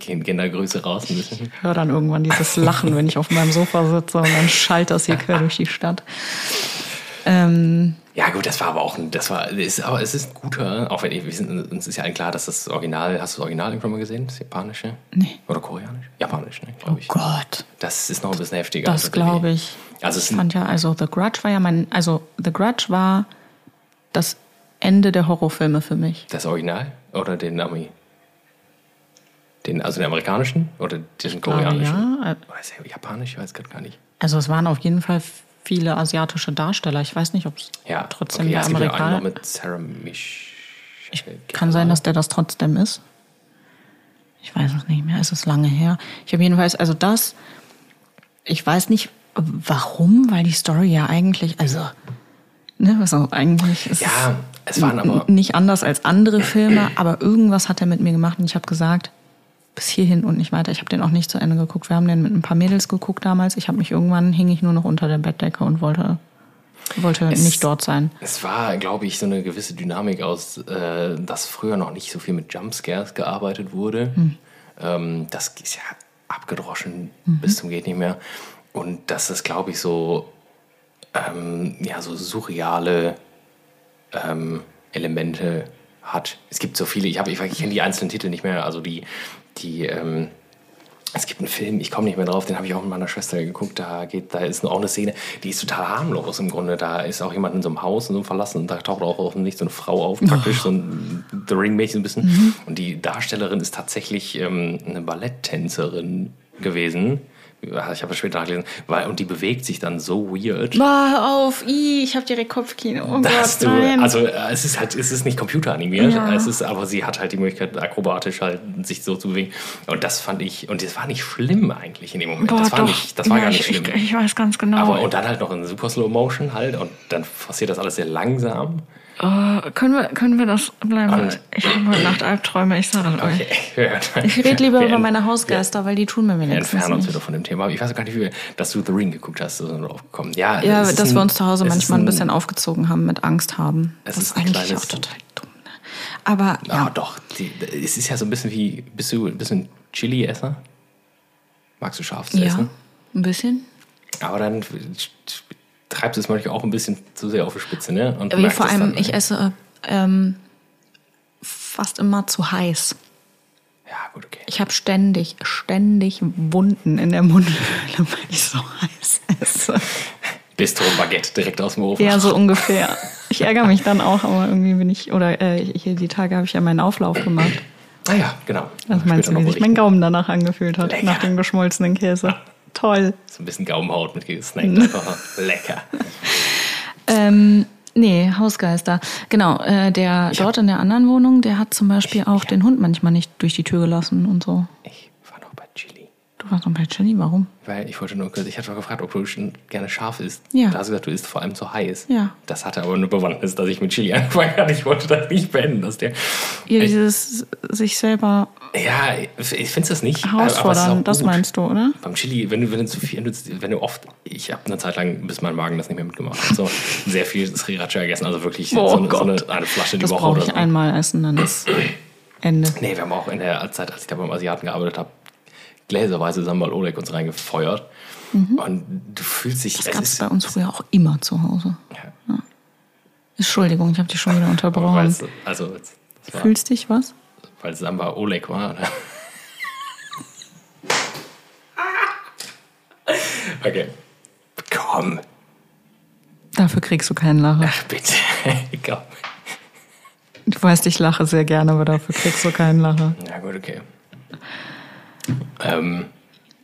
Gehen Kindergrüße raus ein bisschen. höre dann irgendwann dieses Lachen, wenn ich auf meinem Sofa sitze und dann schallt das hier quer durch die Stadt. Ähm, Ja gut, das war aber auch ein, das war, ist, aber es ist ein guter, auch wenn wir sind, uns ist ja allen klar, dass das Original, hast du das Original irgendwann mal gesehen, das japanische? Nee. Oder koreanisch? Japanisch, ne, glaube ich. Gott, Das ist noch ein bisschen heftiger. das als glaube ich. Also ich fand ja, also The Grudge war ja mein, also The Grudge war das Ende der Horrorfilme für mich. Das Original oder den Ami? Den, also den amerikanischen oder den glaube, koreanischen? ja. Oder ist der japanisch? Ich weiß gerade gar nicht. Also es waren auf jeden Fall viele asiatische Darsteller. Ich weiß nicht, ob es Ja, trotzdem okay, der ja Amerikaner. mit Sarah Mich. Kann sein, dass der das trotzdem ist. Ich weiß es nicht mehr. Es ist lange her. Ich habe jedenfalls, also das, ich weiß nicht warum, weil die Story ja eigentlich, also, ne, also eigentlich ist Ja, es waren aber. nicht anders als andere Filme, aber irgendwas hat er mit mir gemacht und ich habe gesagt, bis hierhin und nicht weiter. Ich habe den auch nicht zu Ende geguckt. Wir haben den mit ein paar Mädels geguckt damals. Ich habe mich irgendwann hing ich nur noch unter der Bettdecke und wollte wollte Es- nicht dort sein. Es war, glaube ich, so eine gewisse Dynamik aus, äh, dass früher noch nicht so viel mit Jumpscares gearbeitet wurde. Hm. Ähm, das ist ja abgedroschen Mhm. bis zum geht nicht mehr. Und dass das, glaube ich, so, ähm, ja, so surreale ähm, Elemente hat. Es gibt so viele, ich, hab- ich, ich kenne die einzelnen Titel nicht mehr, also die, die ähm, es gibt einen Film, ich komme nicht mehr drauf, den habe ich auch mit meiner Schwester geguckt. Da geht, da ist auch eine Szene, die ist total harmlos im Grunde. Da ist auch jemand in so einem Haus, in so einem verlassen, und da taucht auch Licht so eine Frau auf, praktisch so ein The Ring-Mädchen ein bisschen. Und die Darstellerin ist tatsächlich ähm, eine Balletttänzerin gewesen. Ich habe das später nachgelesen, weil, und die bewegt sich dann so weird. War auf, i, ich habe direkt Kopfkino. Oh Gott, du, nein. also äh, es ist halt, es ist nicht computeranimiert, Ja. es ist, aber sie hat halt die Möglichkeit, akrobatisch halt sich so zu bewegen. Und das fand ich, und das war nicht schlimm eigentlich in dem Moment. Boah, das war doch. nicht, das war ja, gar nicht ich, schlimm. Ich, ich weiß ganz genau. aber und dann halt noch in super Slow Motion halt und dann passiert das alles sehr langsam. Oh, können, wir, können wir das bleiben? Und- ich habe heute Nacht Albträume, ich sage es euch. Okay, wir- Ich rede lieber wir über meine Hausgeister, weil die tun mir Wir wenigstens entfernen uns nicht. wieder von dem Thema. Aber ich weiß auch gar nicht, wie wir, dass du The Ring geguckt hast, wir drauf gekommen. Ja, Ja, ist dass ein- wir uns zu Hause ist manchmal ein ein- bisschen aufgezogen haben mit Angst haben. Es das ist ist ein eigentlich kleines- auch total dumm. Ne? Aber Ja, ja, doch. Die, es ist ja so ein bisschen wie, bist du ein bisschen Chili-Esser? Magst du scharf zu ja, essen? ein bisschen. Aber dann treibst es manchmal auch ein bisschen zu sehr auf die Spitze, ne? Und merkst vor allem, dann, ne? ich esse ähm, fast immer zu heiß. Ja, gut, okay. Ich habe ständig, ständig Wunden in der Mundhöhle, weil ich so heiß esse. Bistro Baguette direkt aus dem Ofen. Ja, so ungefähr. Ich ärgere mich dann auch, aber irgendwie bin ich, oder äh, hier die Tage habe ich ja meinen Auflauf gemacht. Ah ja, genau. Was meinst du, wie sich mein. Gaumen danach angefühlt hat, Lecker. nach dem geschmolzenen Käse? Toll. So ein bisschen Gaumenhaut mit gesnackt. einfach. Lecker. Ähm, nee, Hausgeister. Genau, äh, der dort in der anderen Wohnung, der hat zum Beispiel auch den Hund manchmal nicht durch die Tür gelassen und so. Ich war noch bei Chili. Du warst noch bei warum? Weil ich wollte nur ich hatte gefragt, ob du schon gerne scharf isst. Ja. Da hast du gesagt, du isst vor allem zu heiß. Ja. Das hatte aber eine Bewandtnis, dass ich mit Chili angefangen habe. Ich wollte das nicht beenden, dass der. Ihr Ich- dieses sich selber Ja, ich finde das nicht. herausfordern, das meinst du, oder? Beim Chili, wenn du, wenn du zu viel, wenn du, wenn du oft, ich habe eine Zeit lang, bis mein Magen das nicht mehr mitgemacht hat, so sehr viel Sriracha gegessen, also wirklich Oh so, eine, so eine, eine Flasche die Das Woche brauche oder ich einmal essen, dann ist Ende. Nee, wir haben auch in der Zeit, als ich da beim Asiaten gearbeitet habe, gläserweise Sambal Oleg uns reingefeuert. Und du fühlst dich, Mhm. Das gab es bei uns früher auch immer zu Hause. ja, Entschuldigung, ich habe dich schon wieder unterbrochen. also, war, Fühlst dich was? weil Sambal Oleg war. Oder? okay. Komm, Dafür kriegst du keinen Lacher. ach bitte. Komm. Du weißt, ich lache sehr gerne, aber dafür kriegst du keinen Lacher. Ja, gut, okay. Ähm,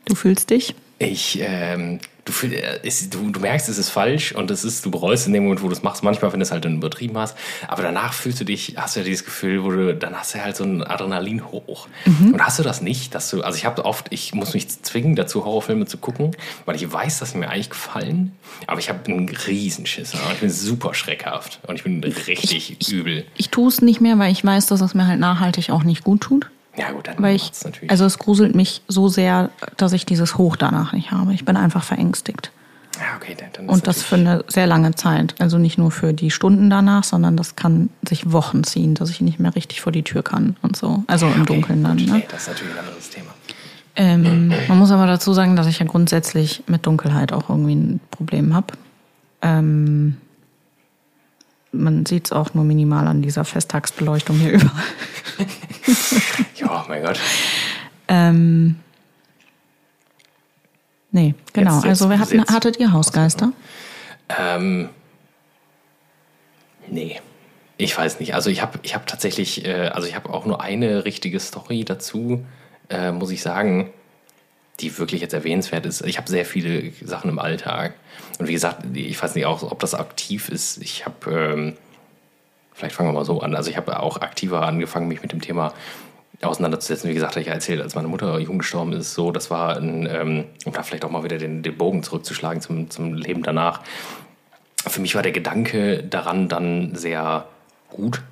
Du fühlst dich? ich, ähm, du fühl- äh, es- du, du merkst, es ist falsch und es ist, du bereust in dem Moment, wo du es machst. Manchmal, wenn du es halt dann übertrieben hast. Aber danach fühlst du dich, hast du ja dieses Gefühl, wo du, dann hast du halt so ein Adrenalin hoch. Mhm. Und hast du das nicht, dass du, also ich habe oft, ich muss mich zwingen, dazu Horrorfilme zu gucken, weil ich weiß, dass sie mir eigentlich gefallen. Aber ich habe einen Riesenschiss. Ich bin super schreckhaft und ich bin richtig übel. Ich tue es nicht mehr, weil ich weiß, dass es mir halt nachhaltig auch nicht gut tut. Ja gut, dann Weil ich, natürlich. also es gruselt mich so sehr, dass ich dieses Hoch danach nicht habe. Ich bin einfach verängstigt. ja, okay, dann, Und das für eine sehr lange Zeit. Also nicht nur für die Stunden danach, sondern das kann sich Wochen ziehen, dass ich nicht mehr richtig vor die Tür kann und so. Also im Okay, Dunkeln dann. gut, Ne? nee, das ist natürlich ein anderes Thema. Ähm, man muss aber dazu sagen, dass ich ja grundsätzlich mit Dunkelheit auch irgendwie ein Problem habe. Ähm, man sieht es auch nur minimal an dieser Festtagsbeleuchtung hier über. Ja, mein Gott. Ähm, nee, genau. Jetzt- also hatten, jetzt- hattet ihr Hausgeister? Ähm, nee. Ich weiß nicht. Also ich habe ich hab tatsächlich, äh, also ich habe auch nur eine richtige Story dazu, äh, muss ich sagen, die wirklich jetzt erwähnenswert ist. Ich habe sehr viele Sachen im Alltag. Und wie gesagt, ich weiß nicht auch, ob das aktiv ist. Ich habe, ähm, vielleicht fangen wir mal so an. Also ich habe auch aktiver angefangen, mich mit dem Thema auseinanderzusetzen. Wie gesagt, habe ich erzählt, als meine Mutter jung gestorben ist, so, das war ein, ähm, um da vielleicht auch mal wieder den, den Bogen zurückzuschlagen zum, zum Leben danach. Für mich war der Gedanke daran dann sehr gut.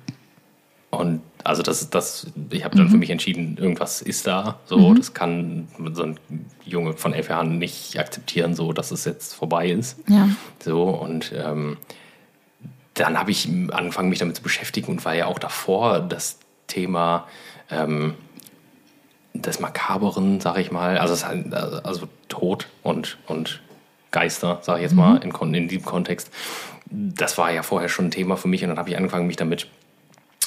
Und also das ist das, ich habe dann für mich entschieden, irgendwas ist da. So, das kann so ein Junge von elf Jahren nicht akzeptieren, so dass es jetzt vorbei ist. Ja. So, und ähm, dann habe ich angefangen, mich damit zu beschäftigen und war ja auch davor das Thema ähm, des Makaberen, sag ich mal, also, halt, also Tod und, und Geister, sage ich jetzt mal, in, Kon- in diesem Kontext. Das war ja vorher schon ein Thema für mich und dann habe ich angefangen, mich damit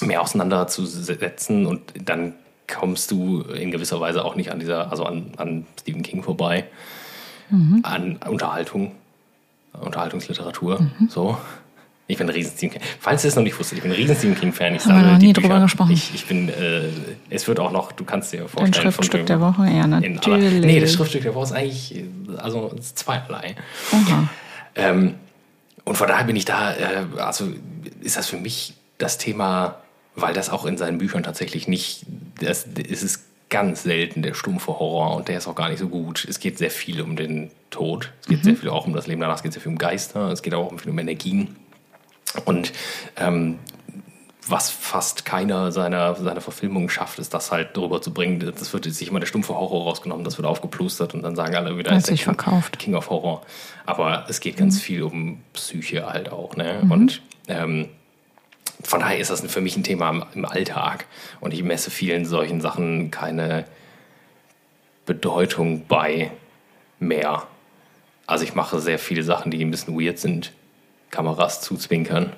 mehr auseinanderzusetzen und dann kommst du in gewisser Weise auch nicht an dieser, also an, an Stephen King vorbei, an Unterhaltung, Unterhaltungsliteratur, so. Ich bin ein riesen Stephen King. Falls ihr es noch nicht wusstet, ich bin ein riesen Stephen King-Fan. Ich Haben wir sammle noch nie drüber Bücher. gesprochen. Ich, ich bin, äh, es wird auch noch, du kannst dir vorstellen, Schriftstück der Woche? Ja, in aller, natürlich. nee, das Schriftstück der Woche ist eigentlich, also ist zweierlei. Ähm, und von daher bin ich da, äh, also ist das für mich das Thema, weil das auch in seinen Büchern tatsächlich nicht, das, es ist ganz selten der stumpfe Horror und der ist auch gar nicht so gut. Es geht sehr viel um den Tod, es geht sehr viel auch um das Leben danach, es geht sehr viel um Geister, es geht auch viel um Energien. Und ähm, was fast keiner seiner, seiner Verfilmungen schafft, ist das halt drüber zu bringen. Das wird sich immer der stumpfe Horror rausgenommen, das wird aufgeplustert und dann sagen alle wieder, ist sich verkauft. King of Horror. Aber es geht ganz viel um Psyche halt auch. Ne? Und ähm, von daher ist das für mich ein Thema im, im Alltag. Und ich messe vielen solchen Sachen keine Bedeutung bei mehr. Also ich mache sehr viele Sachen, die ein bisschen weird sind. Kameras zuzwinkern.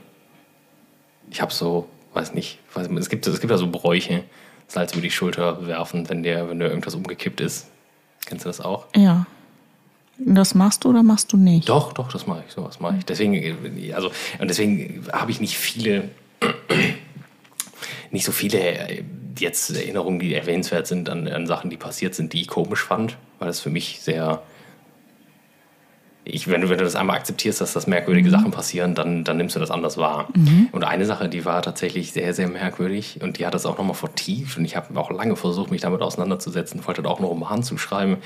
Ich habe so, weiß nicht, weiß, es, gibt, es gibt ja so Bräuche, Salz über die Schulter werfen, wenn dir, wenn dir irgendwas umgekippt ist. Kennst du das auch? Ja. Das machst du oder machst du nicht? Doch, doch, das mache ich, sowas mache ich. Deswegen, also, und deswegen habe ich nicht viele, nicht so viele äh, jetzt Erinnerungen, die erwähnenswert sind an, an Sachen, die passiert sind, die ich komisch fand, weil das für mich sehr, ich, wenn, du, wenn du das einmal akzeptierst, dass das merkwürdige Sachen passieren, dann, dann nimmst du das anders wahr. Und eine Sache, die war tatsächlich sehr, sehr merkwürdig und die hat das auch nochmal vertieft und ich habe auch lange versucht, mich damit auseinanderzusetzen, wollte da auch einen Roman zu schreiben,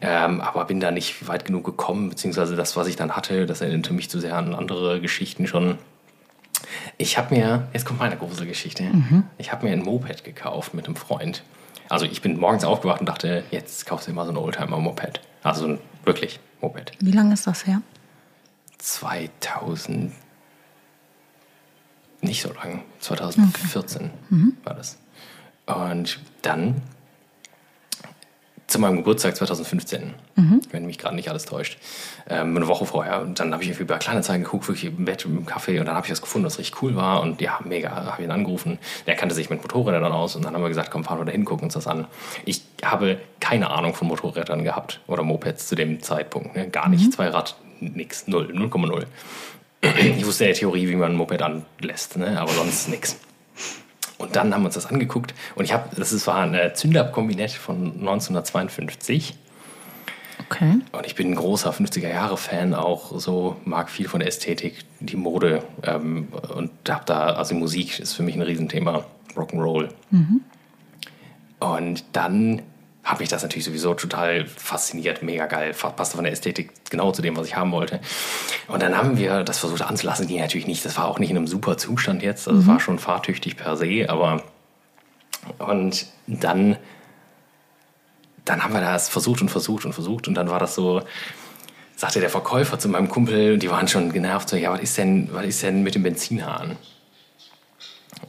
ähm, aber bin da nicht weit genug gekommen, beziehungsweise das, was ich dann hatte, das erinnerte mich zu sehr an andere Geschichten schon. Ich habe mir, jetzt kommt meine große Geschichte, ich habe mir ein Moped gekauft mit einem Freund. Also ich bin morgens aufgewacht und dachte, jetzt kaufst du immer so ein Oldtimer-Moped. Also wirklich Moped. Wie lange ist das her? 2000, nicht so lang, 2014 war das. Und dann zu meinem Geburtstag 2015, wenn mich gerade nicht alles täuscht, ähm, eine Woche vorher. Und dann habe ich irgendwie bei Kleinanzeigen geguckt, wirklich im Bett mit dem Kaffee und dann habe ich das gefunden, was richtig cool war. Und ja, mega, habe ihn angerufen. Der kannte sich mit Motorrädern aus und dann haben wir gesagt, komm, fahren wir da hin, gucken uns das an. Ich habe keine Ahnung von Motorrädern gehabt oder Mopeds zu dem Zeitpunkt. Ne? Gar nicht. Zwei Rad, nix, null, 0,0. Ich wusste ja Theorie, wie man ein Moped anlässt, ne? aber sonst nix. Und dann haben wir uns das angeguckt und ich habe, das ist, war ein Zünderkombinett von 1952. Okay. Und ich bin ein großer 50er-Jahre-Fan, auch so, mag viel von der Ästhetik, die Mode ähm, und hab da, also Musik ist für mich ein Riesenthema, Rock'n'Roll. Und dann hat mich das natürlich sowieso total fasziniert, mega geil, passte von der Ästhetik genau zu dem, was ich haben wollte. Und dann haben wir das versucht anzulassen, ging natürlich nicht, das war auch nicht in einem super Zustand jetzt, also es war schon fahrtüchtig per se, aber und dann dann haben wir das versucht und versucht und versucht und dann war das so, sagte der Verkäufer zu meinem Kumpel, die waren schon genervt, so, ja, was ist denn, was ist denn mit dem Benzinhahn?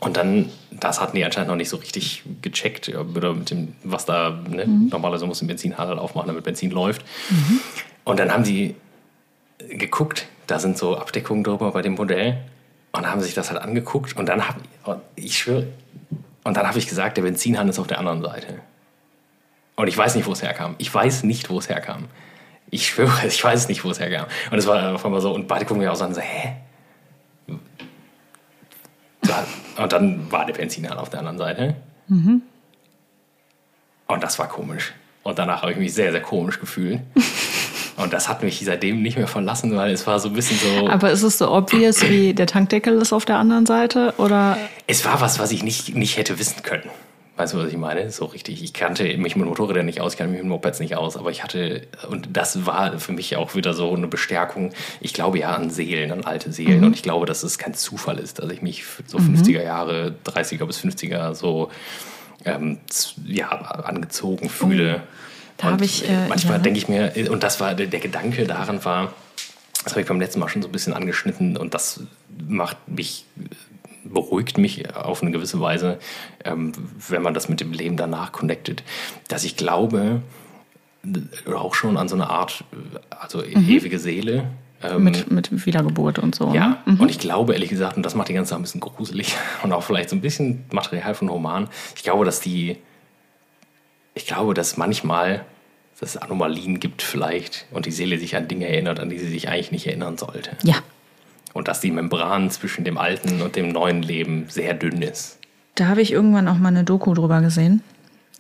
Und dann, das hatten die anscheinend noch nicht so richtig gecheckt, oder mit dem, was da, ne? mhm. normalerweise muss ein Benzinhahn halt aufmachen, damit Benzin läuft. Mhm. Und dann haben sie geguckt, da sind so Abdeckungen drüber bei dem Modell und haben sich das halt angeguckt und dann habe ich schwöre, und dann habe ich gesagt, der Benzinhahn ist auf der anderen Seite. Und ich weiß nicht, wo es herkam. Ich weiß nicht, wo es herkam. Ich schwöre, ich weiß nicht, wo es herkam. Und es war auf einmal so, und beide gucken mir auch so an, so, hä? Und dann war der Benzinhahn auf der anderen Seite. Mhm. Und das war komisch. Und danach habe ich mich sehr, sehr komisch gefühlt. Und das hat mich seitdem nicht mehr verlassen, weil es war so ein bisschen so. Aber ist es so obvious, wie der Tankdeckel ist auf der anderen Seite? Oder? Es war was, was ich nicht, nicht hätte wissen können. Weißt du, was ich meine? So richtig. Ich kannte mich mit Motorrädern nicht aus, ich kannte mich mit Mopeds nicht aus, aber ich hatte, und das war für mich auch wieder so eine Bestärkung. Ich glaube ja an Seelen, an alte Seelen, mhm. und ich glaube, dass es kein Zufall ist, dass ich mich so mhm. 50er Jahre, 30er bis 50er so ähm, ja, angezogen fühle. Oh. Da habe ich. Äh, manchmal ja. denke ich mir, und das war der, der Gedanke daran war, das habe ich beim letzten Mal schon so ein bisschen angeschnitten und das macht mich beruhigt mich auf eine gewisse Weise, ähm, wenn man das mit dem Leben danach connectet, dass ich glaube, auch schon an so eine Art, also mhm. ewige Seele. Ähm, mit, mit Wiedergeburt und so. Ja, ne? mhm. und ich glaube ehrlich gesagt, und das macht die ganze Sache ein bisschen gruselig und auch vielleicht so ein bisschen Material von Roman, ich glaube, dass die, ich glaube, dass manchmal dass es Anomalien gibt vielleicht und die Seele sich an Dinge erinnert, an die sie sich eigentlich nicht erinnern sollte. Ja, und dass die Membran zwischen dem alten und dem neuen Leben sehr dünn ist. Da habe ich irgendwann auch mal eine Doku drüber gesehen,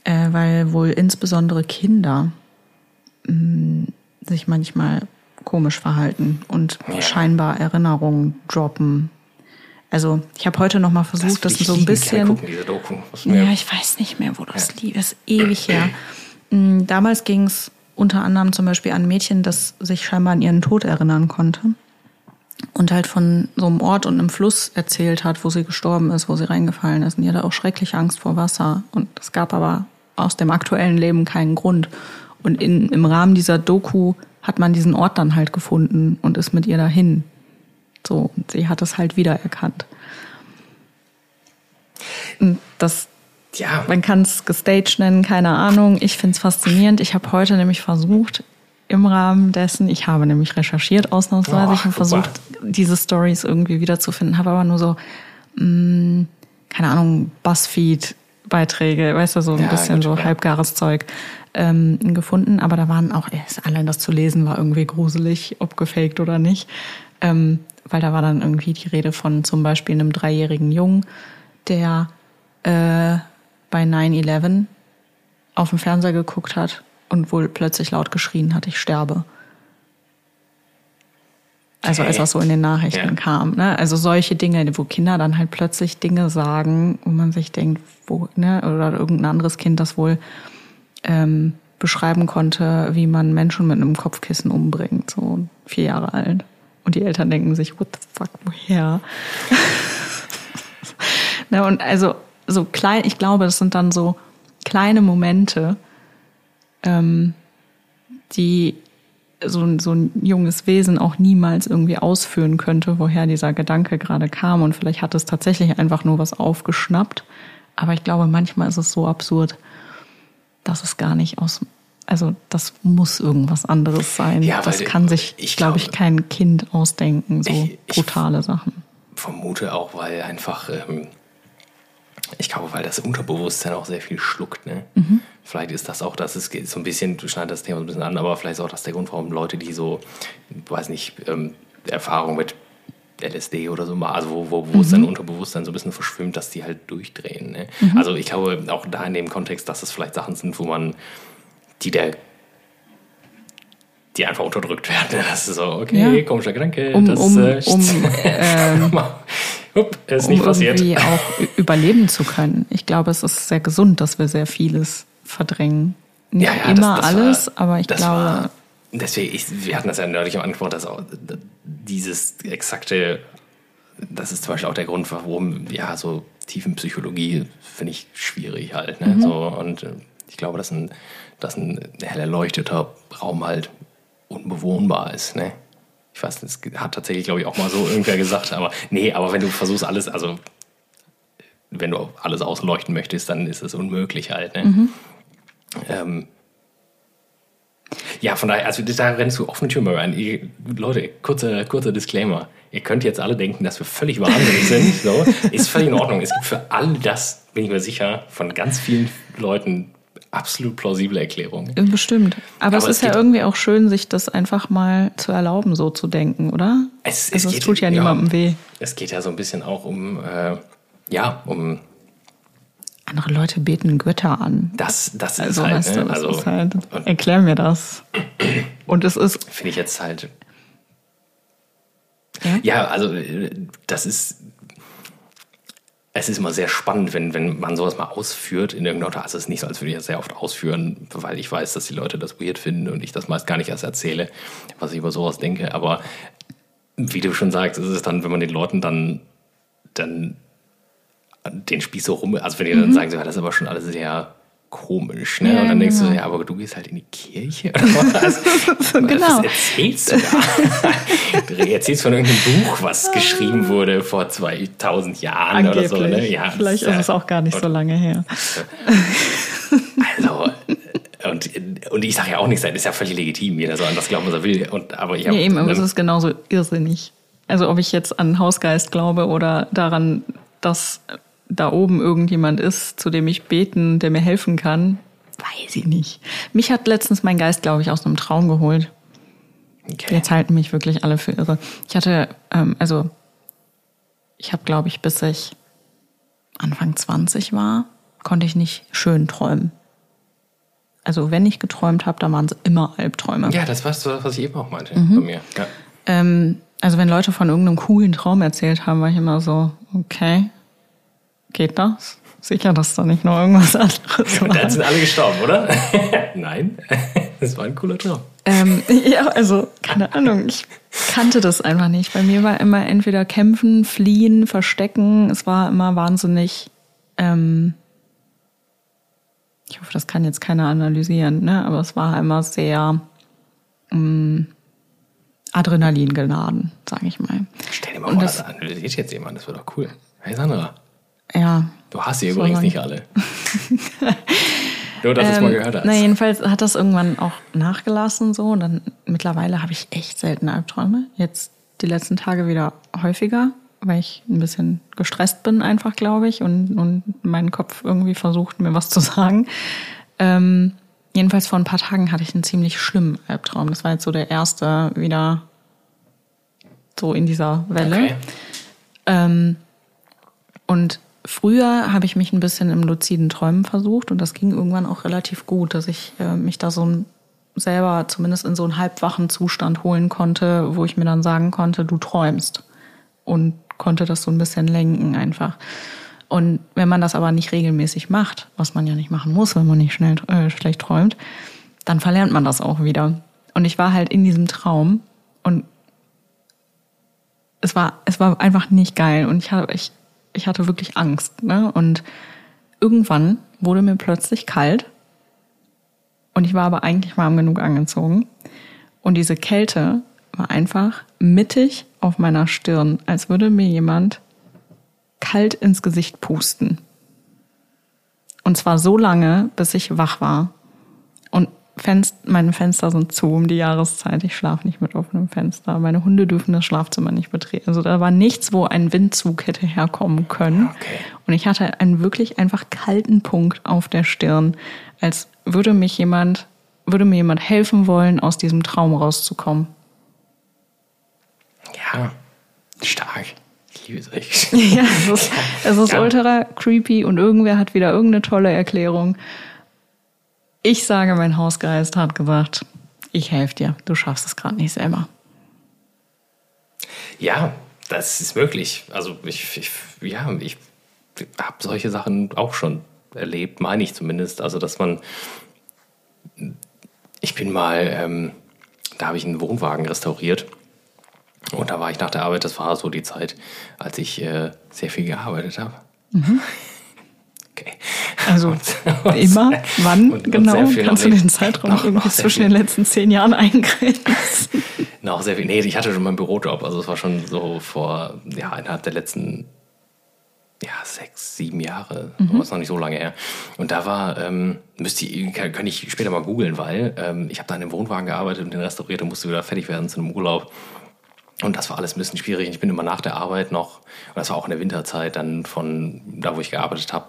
äh, weil wohl insbesondere Kinder mh, mm, sich manchmal komisch verhalten und ja. scheinbar Erinnerungen droppen. Also ich habe heute noch mal versucht, das, das so ein bisschen. Gucken, diese Doku. Ja, ich weiß nicht mehr, wo das ja. lief. Das ist ewig her. Mm, damals ging es unter anderem zum Beispiel an Mädchen, das sich scheinbar an ihren Tod erinnern konnte und halt von so einem Ort und einem Fluss erzählt hat, wo sie gestorben ist, wo sie reingefallen ist. Und die hatte auch schrecklich Angst vor Wasser. Und es gab aber aus dem aktuellen Leben keinen Grund. Und in, im Rahmen dieser Doku hat man diesen Ort dann halt gefunden und ist mit ihr dahin. So, und sie hat es halt wiedererkannt. Und das, ja. man kann es gestaged nennen, keine Ahnung. Ich finde es faszinierend. Ich habe heute nämlich versucht, im Rahmen dessen. Ich habe nämlich recherchiert ausnahmsweise. Oh, ich habe versucht, diese Stories irgendwie wiederzufinden, habe aber nur so, mh, mm, keine Ahnung, Buzzfeed-Beiträge, weißt du, so ein ja, bisschen gut, so ja. halbgares Zeug ähm, gefunden. Aber da waren auch, allein das zu lesen war irgendwie gruselig, ob gefaked oder nicht. Ähm, weil da war dann irgendwie die Rede von zum Beispiel einem dreijährigen Jungen, der äh, bei 9-11 auf dem Fernseher geguckt hat und wohl plötzlich laut geschrien hat, ich sterbe. Also als das so in den Nachrichten ja. kam. Ne? Also solche Dinge, wo Kinder dann halt plötzlich Dinge sagen, wo man sich denkt, wo, ne, oder irgendein anderes Kind das wohl ähm, beschreiben konnte, wie man Menschen mit einem Kopfkissen umbringt, so vier Jahre alt. Und die Eltern denken sich, what the fuck, woher? ne, und also so klein, ich glaube, das sind dann so kleine Momente, ähm, die so, so ein junges Wesen auch niemals irgendwie ausführen könnte, woher dieser Gedanke gerade kam. Und vielleicht hat es tatsächlich einfach nur was aufgeschnappt. Aber ich glaube, manchmal ist es so absurd, dass es gar nicht aus. Also das muss irgendwas anderes sein. Ja, das kann sich, ich glaube ich, kein Kind ausdenken, so ich, brutale ich Sachen. Vermute auch, weil einfach ähm, ich glaube, weil das Unterbewusstsein auch sehr viel schluckt. Ne? Mhm. Vielleicht ist das auch, das ist so ein bisschen, du schneidest das Thema so ein bisschen an, aber vielleicht ist auch das der Grund, warum Leute, die so, weiß nicht, ähm, Erfahrung mit LSD oder so mal, also wo, wo, wo mhm. es dann Unterbewusstsein so ein bisschen verschwimmt, dass die halt durchdrehen. Ne? Mhm. Also ich glaube auch da in dem Kontext, dass es vielleicht Sachen sind, wo man, die der die einfach unterdrückt werden. Das ist so, okay, Ja. komischer Gedanke. Um- das, um- äh, um, ähm, Upp, ist um nicht passiert. irgendwie auch überleben zu können. Ich glaube, es ist sehr gesund, dass wir sehr vieles verdrängen. Nicht Ja, ja, immer das- das alles, war- aber ich glaube, war- deswegen, ich, wir hatten das ja neulich am angesprochen, dass auch dieses exakte, das ist zum Beispiel auch der Grund, warum, ja, so Tiefenpsychologie finde ich schwierig halt. Mhm. Ne? So, und äh, ich glaube, dass ein, dass ein hell erleuchteter Raum halt unbewohnbar ist. Ne? Ich weiß, das hat tatsächlich, glaube ich, auch mal so irgendwer gesagt, aber nee, aber wenn du versuchst, alles, also wenn du alles ausleuchten möchtest, dann ist es unmöglich halt. Ne? Mhm. Ähm, ja, von daher, also da rennst du offene Türen rein. Ihr, Leute, kurzer, kurzer Disclaimer. Ihr könnt jetzt alle denken, dass wir völlig wahnsinnig sind. So. Ist völlig in Ordnung. Es gibt für all das, bin ich mir sicher, von ganz vielen Leuten absolut plausible Erklärungen. bestimmt. Aber, es Aber ist es ja geht- irgendwie auch schön, sich das einfach mal zu erlauben, so zu denken, oder? Es, also es geht- tut ja niemandem weh. Es geht ja so ein bisschen auch um, äh, ja, um Andere Leute beten Götter an. das, das ist Also, halt, weißt du, ne? das also, ist halt, erklär mir das. Und es ist, finde ich jetzt halt, ja, Ja, also das ist. Es ist immer sehr spannend, wenn, wenn man sowas mal ausführt in irgendeiner Art. Also es ist nicht so, als würde ich das sehr oft ausführen, weil ich weiß, dass die Leute das weird finden und ich das meist gar nicht erst erzähle, was ich über sowas denke. Aber wie du schon sagst, ist es dann, wenn man den Leuten dann, dann den Spieß so rum, also wenn die dann sagen, so, ja, das ist aber schon alles sehr komisch, ne? Mhm. Ja, und dann denkst du, genau. ja, aber du gehst halt in die Kirche oder was? Genau. Was erzählst du da? du erzählst von irgendeinem Buch, was geschrieben wurde vor 2000 Jahren oder so, ne? Ja, Vielleicht ist es auch gar nicht so lange her. Also, und, und ich sage ja auch nichts, das ist ja völlig legitim, jeder soll an das glauben, was er will. Und, aber ich Ja, hab, eben, aber ne, es ist genauso irrsinnig. Also ob ich jetzt an Hausgeist glaube oder daran, dass da oben irgendjemand ist, zu dem ich beten, der mir helfen kann, weiß ich nicht. Mich hat letztens mein Geist, glaube ich, aus einem Traum geholt. okay. Jetzt halten mich wirklich alle für irre. Ich hatte, ähm, also ich habe, glaube ich, bis ich Anfang 20 war, konnte ich nicht schön träumen. Also wenn ich geträumt habe, dann waren es immer Albträume. Ja, das war so, was ich eben auch meinte Mhm. bei mir. Ja. Ähm, also wenn Leute von irgendeinem coolen Traum erzählt haben, war ich immer so, okay, geht das? Sicher, dass da nicht noch irgendwas anderes Und dann war. sind alle gestorben, oder? Nein, das war ein cooler Traum. Ähm, ja, also keine Ahnung, ich kannte das einfach nicht. Bei mir war immer entweder kämpfen, fliehen, verstecken. Es war immer wahnsinnig. Ähm, ich hoffe, das kann jetzt keiner analysieren, ne? Aber es war immer sehr ähm, Adrenalin geladen, sage ich mal. Stell dir mal vor, das- das analysiert jetzt jemand, das wäre doch cool. Hey Sandra, Ja, du hast sie übrigens nicht alle. Nur, dass du es mal gehört hast. Ähm, Na, jedenfalls hat das irgendwann auch nachgelassen so und dann mittlerweile habe ich echt selten Albträume. Jetzt die letzten Tage wieder häufiger, weil ich ein bisschen gestresst bin einfach, glaube ich, und, und mein Kopf irgendwie versucht, mir was zu sagen. Ähm, jedenfalls vor ein paar Tagen hatte ich einen ziemlich schlimmen Albtraum. Das war jetzt so der erste wieder so in dieser Welle. Okay. Ähm, und früher habe ich mich ein bisschen im luziden Träumen versucht und das ging irgendwann auch relativ gut, dass ich äh, mich da so ein, selber zumindest in so einen halbwachen Zustand holen konnte, wo ich mir dann sagen konnte, du träumst und konnte das so ein bisschen lenken einfach. Und wenn man das aber nicht regelmäßig macht, was man ja nicht machen muss, wenn man nicht schnell äh, schlecht träumt, dann verlernt man das auch wieder. Und ich war halt in diesem Traum und es war, es war einfach nicht geil und ich hatte, ich, ich hatte wirklich Angst. Ne? Und irgendwann wurde mir plötzlich kalt und ich war aber eigentlich warm genug angezogen. Und diese Kälte war einfach mittig auf meiner Stirn, als würde mir jemand kalt ins Gesicht pusten. Und zwar so lange, bis ich wach war. Und Fenst meine Fenster sind zu um die Jahreszeit. Ich schlafe nicht mit offenem Fenster. Meine Hunde dürfen das Schlafzimmer nicht betreten. Also da war nichts, wo ein Windzug hätte herkommen können. Okay. Und ich hatte einen wirklich einfach kalten Punkt auf der Stirn, als würde mich jemand, würde mir jemand helfen wollen, aus diesem Traum rauszukommen. Ja, stark. Ich liebe es echt. Ja, es ist, es ist Ja. ultra creepy und irgendwer hat wieder irgendeine tolle Erklärung. Ich sage, mein Hausgeist hat gesagt, Ich helfe dir. Du schaffst es gerade nicht selber. Ja, das ist möglich. Also ich, ich ja, ich habe solche Sachen auch schon erlebt, meine ich zumindest. Also dass man, ich bin mal, ähm, da habe ich einen Wohnwagen restauriert und da war ich nach der Arbeit. Das war so die Zeit, als ich äh, sehr viel gearbeitet habe. Mhm. Okay. Also und, und, immer, wann und, genau? Kannst du den Zeitraum noch, irgendwie noch zwischen den letzten zehn Jahren eingrenzen? noch sehr viel. Nee, ich hatte schon meinen Bürojob. Also es war schon so vor, ja, innerhalb der letzten ja, sechs, sieben Jahre, mhm. aber ist noch nicht so lange her. Und da war, ähm, müsste ich, kann, kann ich später mal googeln, weil ähm, ich habe da in einem Wohnwagen gearbeitet und den restauriert und musste wieder fertig werden zu einem Urlaub. Und das war alles ein bisschen schwierig. Ich bin immer nach der Arbeit noch, und das war auch in der Winterzeit, dann von da, wo ich gearbeitet habe,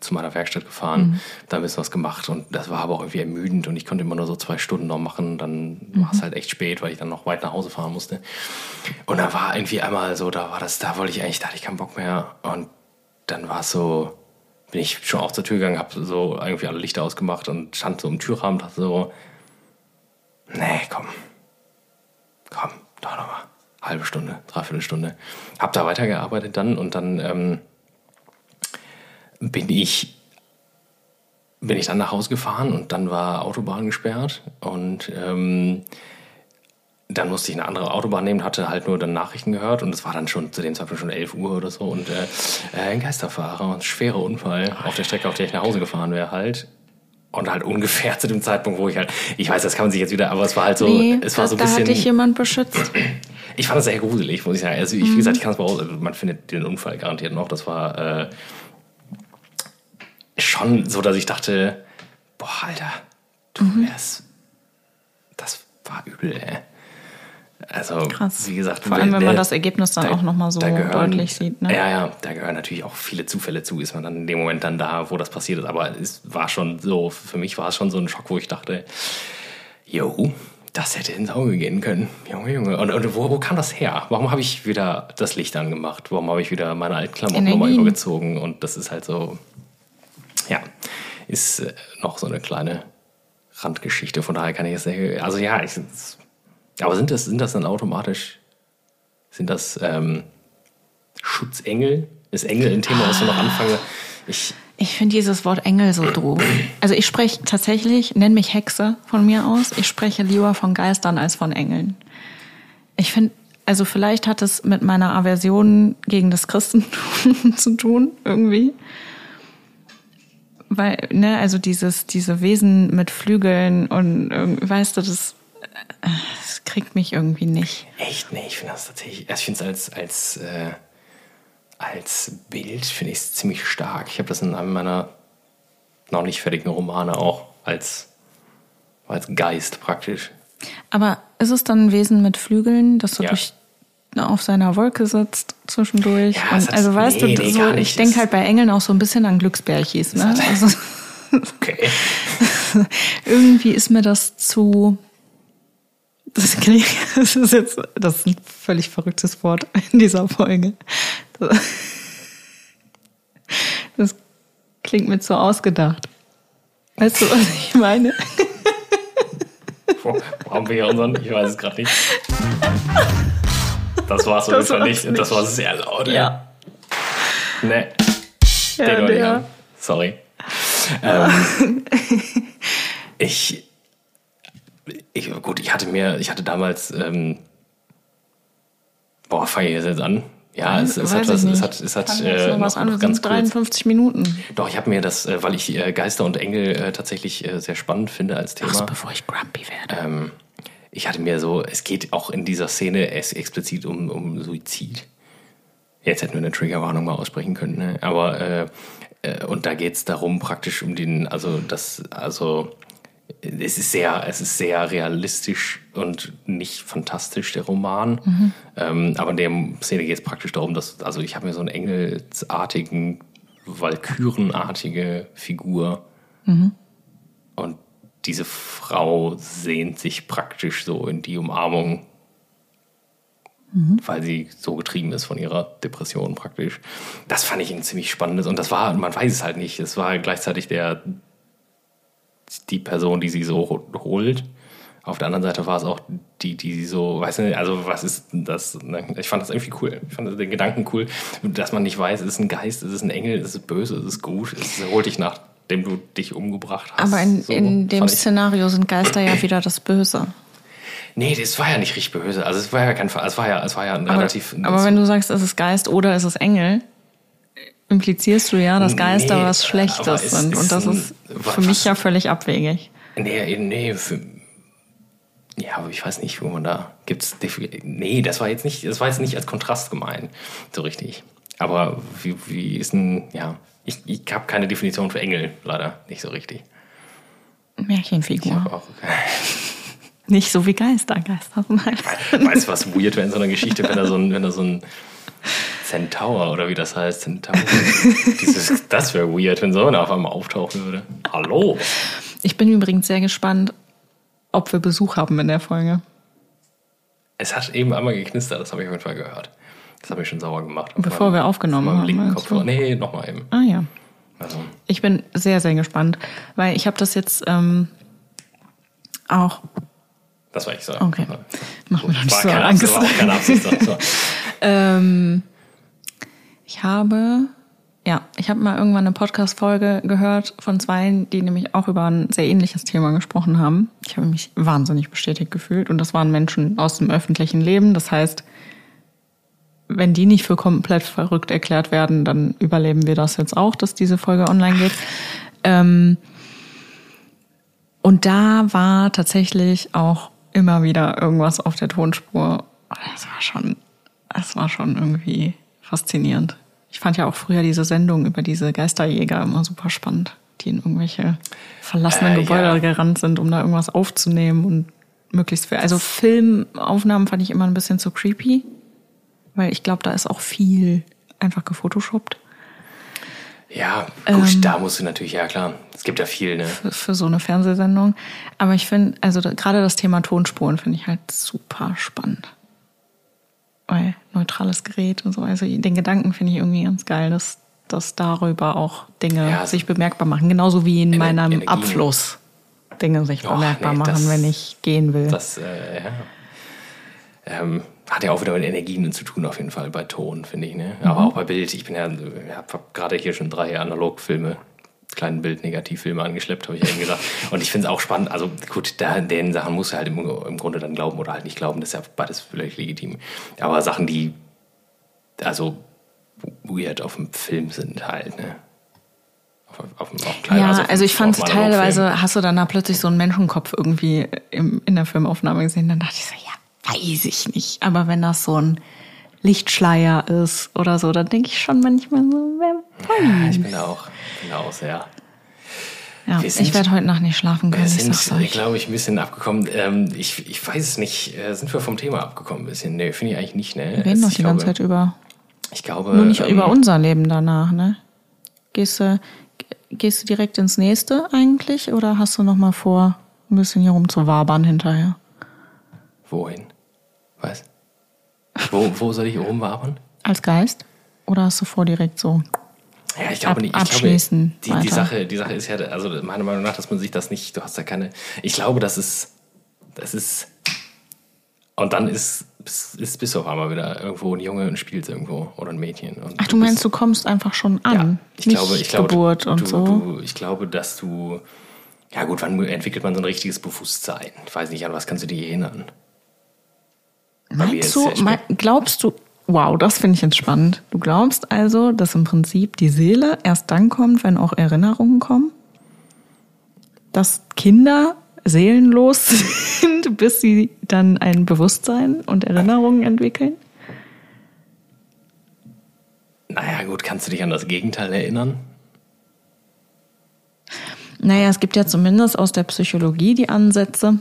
zu meiner Werkstatt gefahren, mhm. da ein bisschen was gemacht. Und das war aber auch irgendwie ermüdend und ich konnte immer nur so zwei Stunden noch machen. Dann mhm. war es halt echt spät, weil ich dann noch weit nach Hause fahren musste. Und da war irgendwie einmal so, da war das, da wollte ich eigentlich, da hatte ich keinen Bock mehr. Und dann war es so, bin ich schon auch zur Tür gegangen, habe so irgendwie alle Lichter ausgemacht und stand so im Türrahmen und dachte so, nee, komm, komm, doch nochmal halbe Stunde, dreiviertel Stunde. Hab da weitergearbeitet dann und dann ähm, bin ich bin ich dann nach Hause gefahren und dann war Autobahn gesperrt und ähm, dann musste ich eine andere Autobahn nehmen, hatte halt nur dann Nachrichten gehört und es war dann schon zu dem Zeitpunkt schon 11 Uhr oder so und äh, äh ein Geisterfahrer, ein schwerer Unfall auf der Strecke, auf der ich nach Hause gefahren wäre halt und halt ungefähr zu dem Zeitpunkt, wo ich halt, ich weiß, das kann man sich jetzt wieder, aber es war halt so, nee, es war so ein bisschen. Da hat dich jemand beschützt. Ich fand das sehr gruselig, muss ich sagen. Also, ich, mhm. wie gesagt, ich kann es mal raus, man findet den Unfall garantiert noch. Das war äh, schon so, dass ich dachte, boah, Alter, du mhm. wärst, das war übel, ey. Also, Krass. wie gesagt, vor allem, wenn man das Ergebnis dann da, auch nochmal so gehören, deutlich sieht. Ne? Ja, ja, da gehören natürlich auch viele Zufälle zu, ist man dann in dem Moment dann da, wo das passiert ist. Aber es war schon so, für mich war es schon so ein Schock, wo ich dachte, jo, das hätte ins Auge gehen können. Junge, Junge. Und, und wo, wo, kam das her? Warum habe ich wieder das Licht angemacht? Warum habe ich wieder meine alten Klamotten nochmal übergezogen? Und das ist halt so, ja, ist äh, noch so eine kleine Randgeschichte. Von daher kann ich es sehr, also ja, ich, aber sind das, sind das dann automatisch, sind das ähm, Schutzengel? Ist Engel ein Thema, was du noch anfange? Ich, ich finde dieses Wort Engel so doof. Also ich spreche tatsächlich, nenn mich Hexe von mir aus, ich spreche lieber von Geistern als von Engeln. Ich finde, also vielleicht hat es mit meiner Aversion gegen das Christentum zu tun, irgendwie. Weil, ne, also dieses, diese Wesen mit Flügeln und, weißt du, das, das kriegt mich irgendwie nicht. Echt? Nee, ich finde das tatsächlich, also ich finde es als, als, äh als Bild finde ich es ziemlich stark. Ich habe das in einem meiner noch nicht fertigen Romane auch als, als Geist praktisch. Aber ist es dann ein Wesen mit Flügeln, das so ja. durch auf seiner Wolke sitzt zwischendurch. Ja, und, also weißt nee, du, nee, so, ich denke halt bei Engeln auch so ein bisschen an Glücksbärchis. Ne? Also, okay. irgendwie ist mir das zu. Das, das ist jetzt das ist ein völlig verrücktes Wort in dieser Folge. Das klingt mir zu ausgedacht. Weißt du, was ich meine? Haben wir hier unseren? Ich weiß es gerade nicht. Das war so das nicht. nicht. Das war sehr laut. Ja. Ne. Ja, der. Sorry. Ähm, ich, ich, gut, ich hatte mir, ich hatte damals, ähm, boah, fange ich jetzt an? Ja, es, es, hat was, es hat, es hat, äh, noch, was an, noch ganz 53 Minuten. Doch, ich habe mir das, äh, weil ich äh, Geister und Engel äh, tatsächlich äh, sehr spannend finde als Thema. Ach, bevor ich grumpy werde. Ähm, ich hatte mir so, es geht auch in dieser Szene explizit um, um Suizid. Jetzt hätten wir eine Triggerwarnung mal aussprechen können, ne? aber äh, äh, und da geht es darum praktisch um den, also das, also es ist sehr, es ist sehr realistisch und nicht fantastisch, der Roman. Mhm. Ähm, aber in der Szene geht es praktisch darum, dass, also ich habe mir so einen engelsartigen, walkürenartige Figur. Mhm. Und diese Frau sehnt sich praktisch so in die Umarmung, mhm. weil sie so getrieben ist von ihrer Depression praktisch. Das fand ich ein ziemlich spannendes. Und das war, man weiß es halt nicht, es war gleichzeitig der die Person, die sie so holt. Auf der anderen Seite war es auch die, die so, weißt du, also was ist das? Ne? Ich fand das irgendwie cool. Ich fand den Gedanken cool, dass man nicht weiß, ist es ein Geist, ist es ein Engel, ist es böse, ist es gut, ist es holt dich nachdem du dich umgebracht hast. Aber in, so, in dem Szenario sind Geister ja wieder das Böse. Nee, das war ja nicht richtig böse. Also es war ja kein Fall. Es war ja, es war ja ein Aber, relativ. aber wenn du sagst, es ist Geist oder es ist Engel, implizierst du ja, dass Geister Nee, was Schlechtes es sind. Und das ein- ist was- für mich ja völlig abwegig. Nee, nee, für, ja, aber ich weiß nicht, wo man da gibt's. Nee, das war jetzt nicht, das war jetzt nicht als Kontrast gemeint, so richtig. Aber wie, wie ist denn, ja, ich, ich habe keine Definition für Engel, leider nicht so richtig. Ich Märchenfigur. habe auch, Nicht so wie Geister. Geister halt. weißt du, was weird wäre in so einer Geschichte, wenn da so ein, wenn da so ein Centaur oder wie das heißt, Centaur. Dieses, das wäre weird, wenn so einer auf einmal auftauchen würde. Hallo. Ich bin übrigens sehr gespannt, ob wir Besuch haben in der Folge. Es hat eben einmal geknistert, das habe ich auf jeden Fall gehört. Das habe ich schon sauer gemacht. Bevor wir aufgenommen auf meinem haben, du? Kopfhörer. Nee, nochmal eben. Ah ja. Also, Ich bin sehr, sehr gespannt, weil ich habe das jetzt ähm, auch. das war ich so. Okay. Mach mir doch nicht War so keine Angst. Absicht, war keine Absicht. So. Ähm, ich habe, ja, ich habe mal irgendwann eine Podcast-Folge gehört von zwei, die nämlich auch über ein sehr ähnliches Thema gesprochen haben. Ich habe mich wahnsinnig bestätigt gefühlt und das waren Menschen aus dem öffentlichen Leben. Das heißt, wenn die nicht für komplett verrückt erklärt werden, dann überleben wir das jetzt auch, dass diese Folge online geht. Ähm, und da war tatsächlich auch immer wieder irgendwas auf der Tonspur. Das war schon, das war schon irgendwie faszinierend. Ich fand ja auch früher diese Sendung über diese Geisterjäger immer super spannend, die in irgendwelche verlassenen Äh, Gebäude ja. gerannt sind, um da irgendwas aufzunehmen und möglichst viel. Also Filmaufnahmen fand ich immer ein bisschen zu creepy, weil ich glaube, da ist auch viel einfach gefotoshoppt Ja, gut, Ähm. da musst du natürlich, ja klar. Es gibt ja viel, ne? für, für so eine Fernsehsendung. Aber ich finde, also da, gerade das Thema Tonspuren finde ich halt super spannend. Weil neutrales Gerät und so. Also den Gedanken finde ich irgendwie ganz geil, dass, dass darüber auch Dinge Ja, sich bemerkbar machen. Genauso wie in Ener- meinem Energien. Abfluss Dinge sich Och, bemerkbar nee, machen, das- wenn ich gehen will. Das, äh, ja. Ähm, hat ja auch wieder mit Energien zu tun, auf jeden Fall, bei Ton, finde ich, ne? Aber auch bei Bild. Ich bin ja, habe gerade hier schon drei Analogfilme, kleinen Bild-Negativfilme angeschleppt, habe ich eben gesagt. Und ich finde es auch spannend. Also gut, da, den Sachen musst du halt im, im Grunde dann glauben oder halt nicht glauben. Das ist ja beides vielleicht legitim. Aber Sachen, die also weird auf dem Film sind halt, ne? Auf, auf, auf, kleinen- Ja, auf- also ich fand teilweise, hast du dann da plötzlich so einen Menschenkopf irgendwie im, in der Filmaufnahme gesehen, dann dachte ich so, ja, weiß ich nicht. Aber wenn das so ein Lichtschleier ist oder so, dann denke ich schon manchmal so, wer Ja, weiß. ich bin da auch, bin auch sehr. Ja, sind- ich werde heute Nacht nicht schlafen können, Wir ich sind, euch. glaube ich, ein bisschen abgekommen. Ähm, ich, ich weiß es nicht. Äh, sind wir vom Thema abgekommen ein bisschen? Nee, finde ich eigentlich nicht. Ne? Wir reden doch Ich die ganze Zeit über, Ich glaube. nur nicht ähm, über unser Leben danach, ne? Gehst du, gehst du direkt ins nächste eigentlich oder hast du noch mal vor, ein bisschen hier rumzuwabern hinterher? Wohin? Was? Wo, wo soll ich rumwabern? Als Geist? Oder hast du vor, direkt so Ja, ich glaube nicht. Ich abschließen glaube, die, die. Sache, die Sache ist ja, also meiner Meinung nach, dass man sich das nicht, du hast da keine. Ich glaube, das ist. Das ist. Und dann ist, ist, bist du auf einmal wieder irgendwo ein Junge und spielst irgendwo oder ein Mädchen. Und Ach, du meinst, du kommst einfach schon an? Ja, ich nicht glaube, ich glaube, Geburt und du, so? Du, ich glaube, dass du. Ja gut, wann entwickelt man so ein richtiges Bewusstsein? Ich weiß nicht, an was kannst du dich erinnern? Meinst du, mein, glaubst du, wow, das finde ich jetzt spannend. Du glaubst also, dass im Prinzip die Seele erst dann kommt, wenn auch Erinnerungen kommen? Dass Kinder seelenlos sind, bis sie dann ein Bewusstsein und Erinnerungen entwickeln? Naja, gut, kannst du dich an das Gegenteil erinnern? Naja, es gibt ja zumindest aus der Psychologie die Ansätze,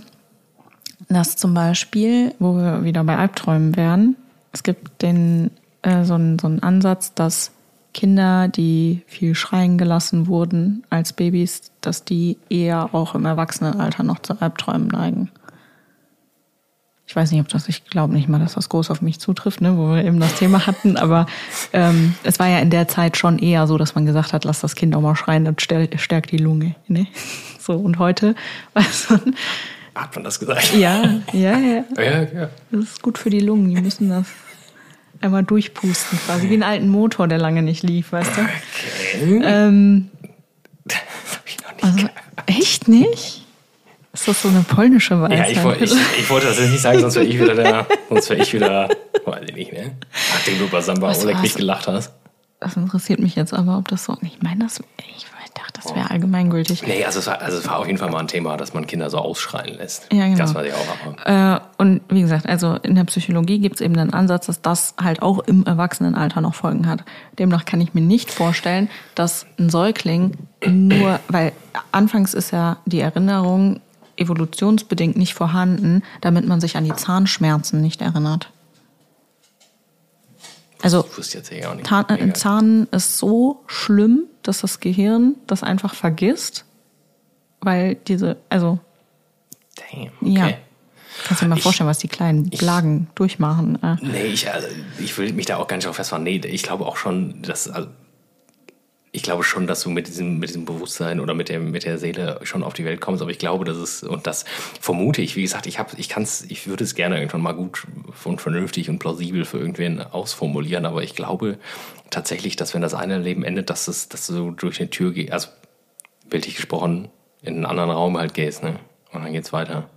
dass zum Beispiel, wo wir wieder bei Albträumen wären, es gibt den, äh, so, einen, so einen Ansatz, dass Kinder, die viel schreien gelassen wurden als Babys, dass die eher auch im Erwachsenenalter noch zu Albträumen neigen. Ich weiß nicht, ob das, ich glaube nicht mal, dass das groß auf mich zutrifft, ne, wo wir eben das Thema hatten, aber ähm, es war ja in der Zeit schon eher so, dass man gesagt hat, lass das Kind auch mal schreien, das stär- stärkt die Lunge. Ne? So, und heute weiß man, Hat man das gesagt? Ja, ja, ja. Ja, ja. Das ist gut für die Lungen. Die müssen das einmal durchpusten, quasi wie einen alten Motor, der lange nicht lief, weißt du? Okay. Ähm, Das hab ich noch nicht also, gehört. echt nicht? Ist das so eine polnische Weisheit? Ja, ich, ich, ich wollte das jetzt nicht sagen, sonst wäre ich wieder der, sonst wäre ich wieder, weiß ich nicht, ne? Nachdem du bei Samba Oleg nicht gelacht hast. das interessiert mich jetzt aber, ob das so. Ich meine, das. Ich dachte, das wäre allgemeingültig. Nee, also es, war, also es war auf jeden Fall mal ein Thema, dass man Kinder so ausschreien lässt. Ja, genau. Das weiß ich auch. Aber Äh, und wie gesagt, also in der Psychologie gibt es eben den Ansatz, dass das halt auch im Erwachsenenalter noch Folgen hat. Demnach kann ich mir nicht vorstellen, dass ein Säugling nur, weil anfangs ist ja die Erinnerung evolutionsbedingt nicht vorhanden, damit man sich an die Zahnschmerzen nicht erinnert. Also ich ja. Zahn, äh, Egal. Zahn ist so schlimm, dass das Gehirn das einfach vergisst, weil diese, also Damn, ja, okay. kannst du dir mal Ich- vorstellen, was die kleinen Blagen durchmachen. Äh. Nee, ich, also, ich will mich da auch gar nicht drauf festfahren. Nee, ich glaube auch schon, dass. Also, ich glaube schon, dass du mit diesem, mit diesem Bewusstsein oder mit, dem, mit der Seele schon auf die Welt kommst, aber ich glaube, dass es, und das vermute ich, wie gesagt, ich habe, ich kann's, ich würde es gerne irgendwann mal gut und vernünftig und plausibel für irgendwen ausformulieren, aber ich glaube tatsächlich, dass wenn das eine Leben endet, dass es, dass du durch eine Tür gehst, also bildlich gesprochen, in einen anderen Raum halt gehst, ne? Und dann geht's weiter.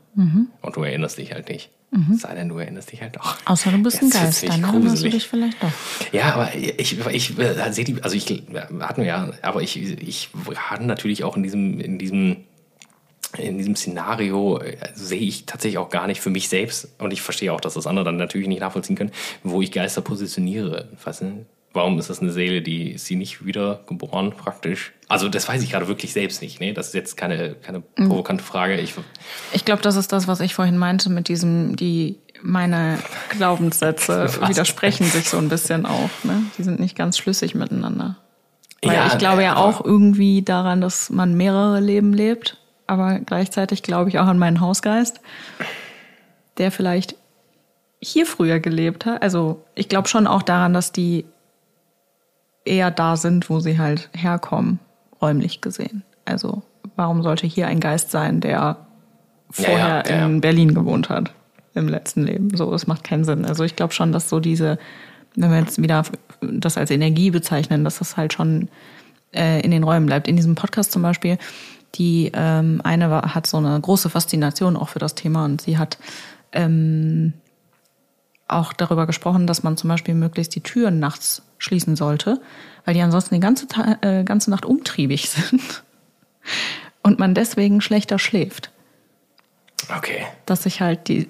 Und du erinnerst dich halt nicht. Es Sei denn, du erinnerst dich halt doch. Außer du bist ein Geist, dann erinnerst du dich vielleicht doch. Ja, aber ich, ich äh, sehe die, also ich hatten wir ja, aber ich, ich hatte natürlich auch in diesem, in diesem, in diesem Szenario äh, sehe ich tatsächlich auch gar nicht für mich selbst und ich verstehe auch, dass das andere dann natürlich nicht nachvollziehen können, wo ich Geister positioniere. Weißt du? Warum ist das eine Seele, die ist sie nicht wieder geboren praktisch? Also das weiß ich gerade wirklich selbst nicht. Ne? Das ist jetzt keine, keine provokante Frage. Ich, Ich glaube, das ist das, was ich vorhin meinte mit diesem, die meine Glaubenssätze widersprechen sich so ein bisschen auch. Ne? Die sind nicht ganz schlüssig miteinander. Weil Ja, ich glaube ja auch irgendwie daran, dass man mehrere Leben lebt, aber gleichzeitig glaube ich auch an meinen Hausgeist, der vielleicht hier früher gelebt hat. Also ich glaube schon auch daran, dass die eher da sind, wo sie halt herkommen, räumlich gesehen. Also warum sollte hier ein Geist sein, der vorher ja, ja, ja. in Berlin gewohnt hat im letzten Leben? So, es macht keinen Sinn. Also ich glaube schon, dass so diese, wenn wir jetzt wieder das als Energie bezeichnen, dass das halt schon äh, in den Räumen bleibt. In diesem Podcast zum Beispiel, die ähm, eine war, hat so eine große Faszination auch für das Thema und sie hat ähm, auch darüber gesprochen, dass man zum Beispiel möglichst die Türen nachts schließen sollte, weil die ansonsten die ganze, Ta äh, ganze Nacht umtriebig sind und man deswegen schlechter schläft. okay. Dass sich halt die,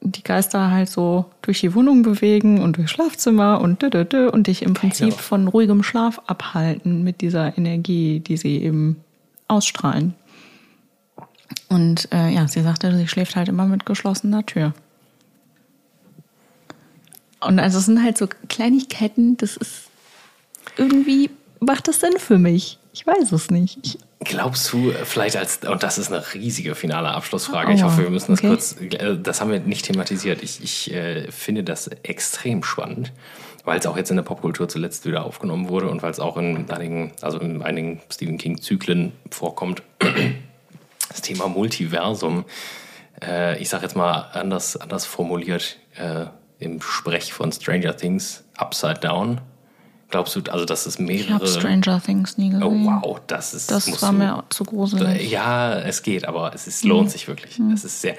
die Geister halt so durch die Wohnung bewegen und durch Schlafzimmer und dö, dö, dö, und dich im Prinzip von ruhigem Schlaf abhalten mit dieser Energie, die sie eben ausstrahlen. Und äh, ja, sie sagte, sie schläft halt immer mit geschlossener Tür. Und also es sind halt so Kleinigkeiten, das ist irgendwie macht das Sinn für mich. Ich weiß es nicht. Ich, Glaubst du äh, vielleicht als, und das ist eine riesige finale Abschlussfrage, ich Aua, hoffe, wir müssen das okay. kurz, äh, das haben wir nicht thematisiert. Ich, ich äh, finde das extrem spannend, weil es auch jetzt in der Popkultur zuletzt wieder aufgenommen wurde und weil es auch in einigen, also in einigen Stephen King-Zyklen vorkommt. Das Thema Multiversum, äh, ich sage jetzt mal anders, anders formuliert, äh, im Sprech von Stranger Things, Upside Down. Glaubst du, also dass es ich mehrere... habe Stranger Things nie Oh gesehen. wow, das ist Das war du- mir zu gruselig. ja, es geht, aber es ist, Mhm. lohnt sich wirklich. Es ist sehr.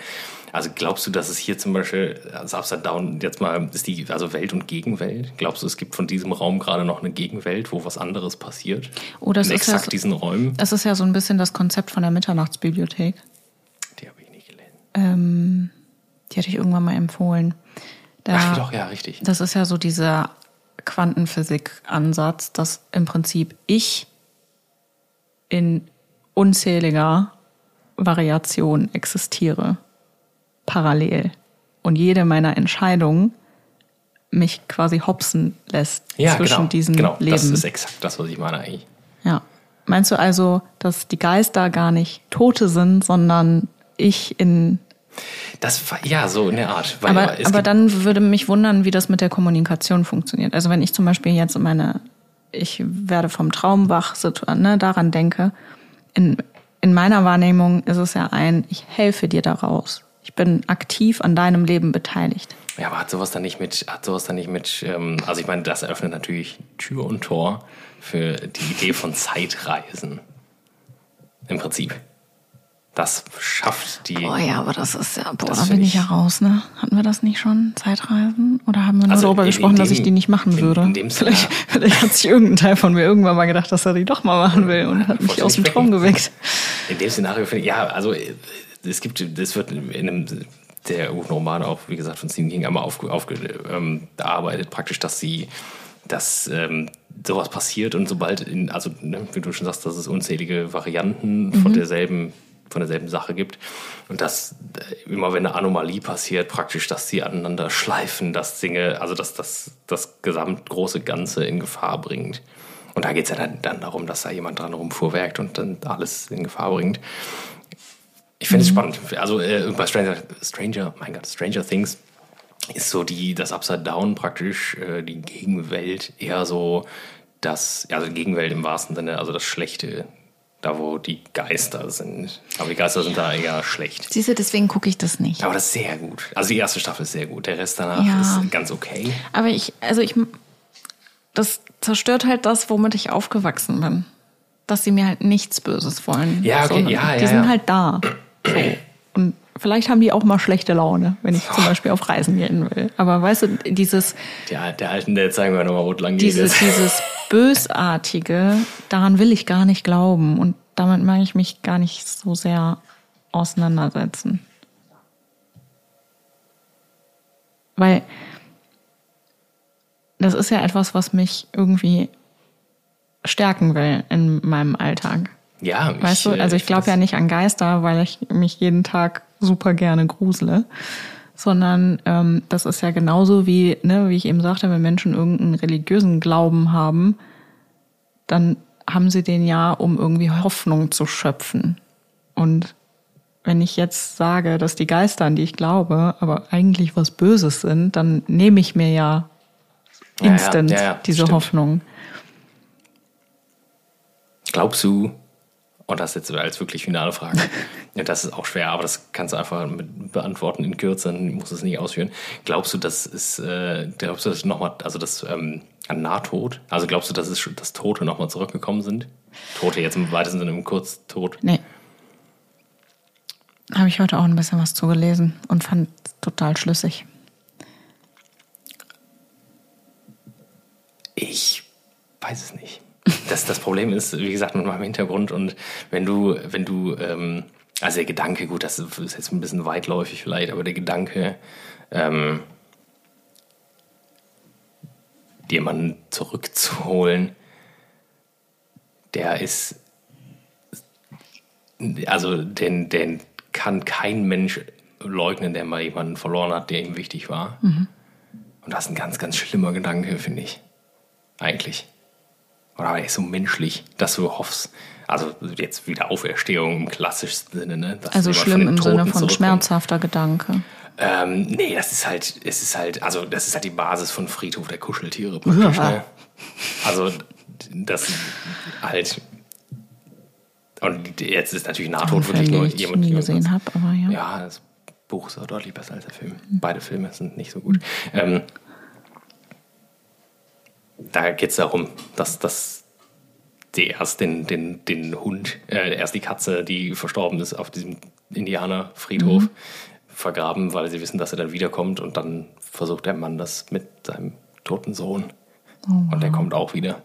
Also glaubst du, dass es hier zum Beispiel, also Upside Down, jetzt mal ist die, also Welt und Gegenwelt? Glaubst du, es gibt von diesem Raum gerade noch eine Gegenwelt, wo was anderes passiert? Oh, das In ist exakt diesen Räumen? Es ist ja so ein bisschen das Konzept von der Mitternachtsbibliothek. Die habe ich nicht gelesen. Ähm, die hatte ich irgendwann mal empfohlen. Da, Ach doch, ja, richtig. Das ist ja so dieser Quantenphysik-Ansatz, dass im Prinzip ich in unzähliger Variation existiere, parallel. Und jede meiner Entscheidungen mich quasi hopsen lässt Ja, zwischen genau. diesen genau, Leben. das ist exakt das, was ich meine eigentlich. Ja. Meinst du also, dass die Geister gar nicht Tote sind, sondern ich in. Das war, ja, so in der Art. Weil Aber, aber dann würde mich wundern, wie das mit der Kommunikation funktioniert. Also wenn ich zum Beispiel jetzt meine, ich werde vom Traum wach, ne, daran denke, in, in meiner Wahrnehmung ist es ja ein, ich helfe dir daraus. Ich bin aktiv an deinem Leben beteiligt. Ja, aber hat sowas dann nicht mit, hat sowas dann nicht mit, ähm, also ich meine, das eröffnet natürlich Tür und Tor für die Idee von Zeitreisen. Im Prinzip. Das schafft die. Oh ja, aber das ist ja, boah, da bin ich ja raus, ne? Hatten wir das nicht schon, Zeitreisen? Oder haben wir nur Also darüber in- gesprochen, in dass dem- ich die nicht machen würde? in dem vielleicht, vielleicht hat sich irgendein Teil von mir irgendwann mal gedacht, dass er die doch mal machen will und hat mich aus dem Traum geweckt. In dem Szenario finde ich, ja, also es gibt, das wird in einem der Roman auch, wie gesagt, von Stephen King einmal aufgearbeitet, ähm, bearbeitet, praktisch, dass sie, dass ähm, sowas passiert und sobald, in, also ne, wie du schon sagst, dass es unzählige Varianten von derselben von derselben Sache gibt und dass äh, immer wenn eine Anomalie passiert, praktisch, dass sie aneinander schleifen, dass Dinge, also dass das das gesamt große Ganze in Gefahr bringt. Und da geht es ja dann, dann darum, dass da jemand dran rumfuhrwerkt und dann alles in Gefahr bringt. Ich finde es spannend. Also äh, bei Stranger, Stranger, mein Gott, Stranger Things ist so die, das Upside Down praktisch, äh, die Gegenwelt eher so das, also Gegenwelt im wahrsten Sinne, also das Schlechte, da wo die Geister sind. Aber die Geister sind da eher schlecht. Siehst du, deswegen gucke ich das nicht. Aber das ist sehr gut. Also die erste Staffel ist sehr gut. Der Rest danach Ja. ist ganz okay. Aber ich, also ich, das zerstört halt das, womit ich aufgewachsen bin. Dass sie mir halt nichts Böses wollen. Ja, okay, ja, Die ja, sind ja. halt da. So. Und vielleicht haben die auch mal schlechte Laune, wenn ich zum Beispiel auf Reisen gehen will. Aber weißt du, dieses, Der, der Alten, der zeigen wir nochmal, wo lang geht. dieses, dieses Bösartige, daran will ich gar nicht glauben. Und damit mag ich mich gar nicht so sehr auseinandersetzen. Weil das ist ja etwas, was mich irgendwie stärken will in meinem Alltag. ja, Weißt du, äh, also ich glaube ja nicht an Geister, weil ich mich jeden Tag super gerne grusele, sondern ähm, das ist ja genauso wie, ne, wie ich eben sagte, wenn Menschen irgendeinen religiösen Glauben haben, dann haben sie den ja, um irgendwie Hoffnung zu schöpfen. Und wenn ich jetzt sage, dass die Geister, an die ich glaube, aber eigentlich was Böses sind, dann nehme ich mir ja Ja, ja, instant ja, ja, diese stimmt. Hoffnung. Glaubst du, und das jetzt als wirklich finale Frage, ja, das ist auch schwer, aber das kannst du einfach mit beantworten in Kürze, dann musst du es nicht ausführen. Glaubst du, dass es, äh, glaubst du, dass nochmal, also das ähm, Nahtod, also glaubst du, dass es dass Tote nochmal zurückgekommen sind? Tote jetzt im weitesten Sinne im Kurztod. Nee. Habe ich heute auch ein bisschen was zugelesen und fand total schlüssig. Ich weiß es nicht. Das, das Problem ist, wie gesagt, mit meinem Hintergrund und wenn du, wenn du, ähm, also der Gedanke, gut, das ist jetzt ein bisschen weitläufig vielleicht, aber der Gedanke, ähm, jemanden zurückzuholen, der ist, also den, den kann kein Mensch leugnen, der mal jemanden verloren hat, der ihm wichtig war. Und das ist ein ganz, ganz schlimmer Gedanke, finde ich. Eigentlich. Oder aber er ist so menschlich, dass du hoffst, also jetzt wieder Auferstehung im klassischsten Sinne, ne? Also schlimm den im Sinne von schmerzhafter Gedanke. Ähm, nee, das ist halt, es ist halt, also das ist halt die Basis von Friedhof der Kuscheltiere praktisch, Ja. ne? Also das halt und jetzt ist natürlich Nahtod wirklich nur den ich jemand, nie jemand gesehen habe, aber ja. ja, das Buch ist auch deutlich besser als der Film. Beide Filme sind nicht so gut. Ähm, da geht es darum, dass, dass die erst den, den, den Hund, äh, erst die Katze, die verstorben ist, auf diesem Indianerfriedhof vergraben, weil sie wissen, dass er dann wiederkommt und dann versucht der Mann das mit seinem toten Sohn. Und der kommt auch wieder.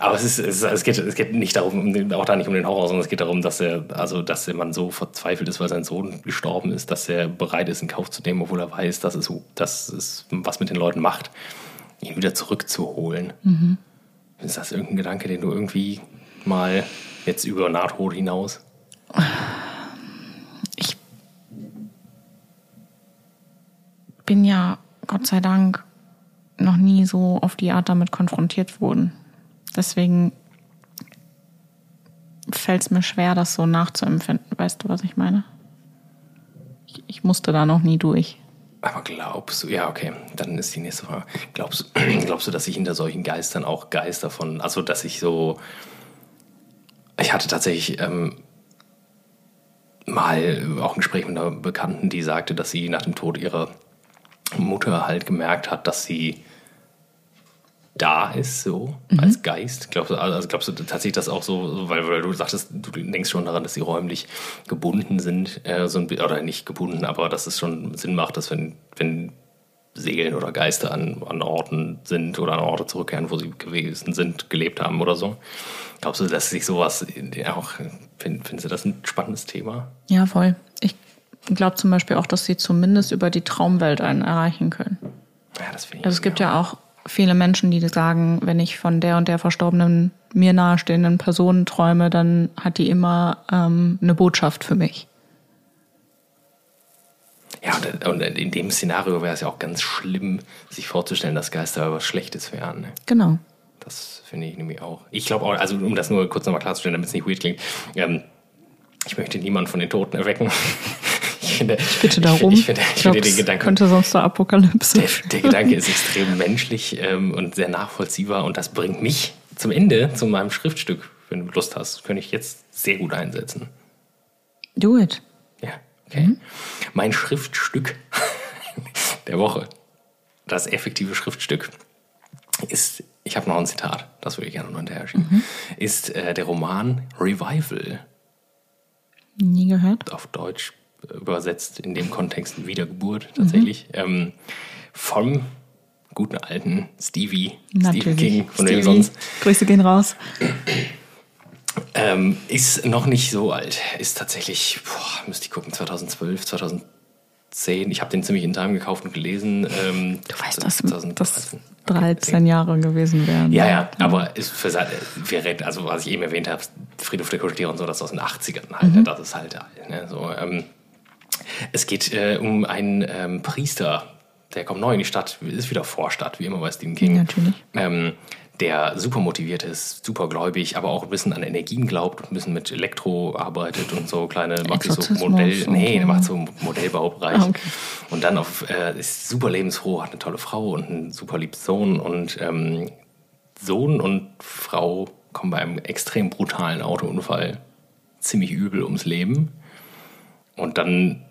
Aber es, ist, es, es, geht, es geht nicht darum, um auch da nicht um den Horror, sondern es geht darum, dass er, also, dass der Mann so verzweifelt ist, weil sein Sohn gestorben ist, dass er bereit ist, in Kauf zu nehmen, obwohl er weiß, dass es, dass es was mit den Leuten macht, ihn wieder zurückzuholen. Ist das irgendein Gedanke, den du irgendwie mal jetzt über Nahtod hinaus? Ich bin ja, Gott sei Dank, noch nie so auf die Art damit konfrontiert worden. Deswegen fällt es mir schwer, das so nachzuempfinden. Weißt du, was ich meine? Ich, ich musste da noch nie durch. Aber glaubst du, ja, okay, dann ist die nächste Frage. Glaubst, du- glaubst du, dass sich hinter solchen Geistern auch Geister von, also dass ich so, ich hatte tatsächlich ähm, mal auch ein Gespräch mit einer Bekannten, die sagte, dass sie nach dem Tod ihrer Mutter halt gemerkt hat, dass sie da ist, so als Geist. Glaubst du, also glaubst du tatsächlich das auch so, weil, weil du sagtest, du denkst schon daran, dass sie räumlich gebunden sind, äh, so ein, oder nicht gebunden, aber dass es schon Sinn macht, dass wenn, wenn Seelen oder Geister an, an Orten sind oder an Orte zurückkehren, wo sie gewesen sind, gelebt haben oder so. Glaubst du, dass sich sowas auch, find, findest du das ein spannendes Thema? Ja, voll. Ich glaube zum Beispiel auch, dass sie zumindest über die Traumwelt einen erreichen können. Ja, das finde ich. Also es gibt ja auch viele Menschen, die sagen, wenn ich von der und der verstorbenen, mir nahestehenden Person träume, dann hat die immer ähm, eine Botschaft für mich. Ja, und, in dem Szenario wäre es ja auch ganz schlimm, sich vorzustellen, dass Geister was Schlechtes wären. Ne? Genau. Das finde ich nämlich auch. Ich glaube auch, also um das nur kurz nochmal klarzustellen, damit es nicht weird klingt, ähm, ich möchte niemanden von den Toten erwecken. ich finde, Bitte darum. Ich, ich finde, ich finde den Gedanken, könnte sonst eine Apokalypse. der, der Gedanke ist extrem menschlich ähm, und sehr nachvollziehbar und das bringt mich zum Ende zu meinem Schriftstück. Wenn du Lust hast, könnte ich jetzt sehr gut einsetzen. Do it. Ja, okay. Mein Schriftstück der Woche, das effektive Schriftstück, ist, ich habe noch ein Zitat, das würde ich gerne noch hinterher schieben, ist äh, der Roman Revival, Nie gehört. auf Deutsch übersetzt, in dem Kontext Wiedergeburt tatsächlich, ähm, vom guten alten Stevie, Stephen King, von Stevie. sonst. Grüße gehen raus. Ähm, ist noch nicht so alt. Ist tatsächlich, boah, müsste ich gucken, 2012, 2010. Ich habe den ziemlich in Time gekauft und gelesen. Ähm, Du weißt, dass das 2013. 13 Jahre gewesen wären. Ja, ja, aber ist für, wir reden, also was ich eben erwähnt habe, Friedhof der Kuscheltiere und so, das ist aus den 80ern halt, ne? das ist halt alt. Ne? So, ähm, es geht äh, um einen ähm, Priester, der kommt neu in die Stadt, ist wieder Vorstadt, wie immer bei Stephen King. Natürlich. Ähm, der super motiviert ist, super gläubig, aber auch ein bisschen an Energien glaubt und ein bisschen mit Elektro arbeitet und so kleine, macht so Modell, und nee, macht so Modellbaubereich. Ah, okay. Und dann auf, äh, ist super lebensfroh, hat eine tolle Frau und einen super lieben Sohn und ähm, Sohn und Frau kommen bei einem extrem brutalen Autounfall ziemlich übel ums Leben. Und dann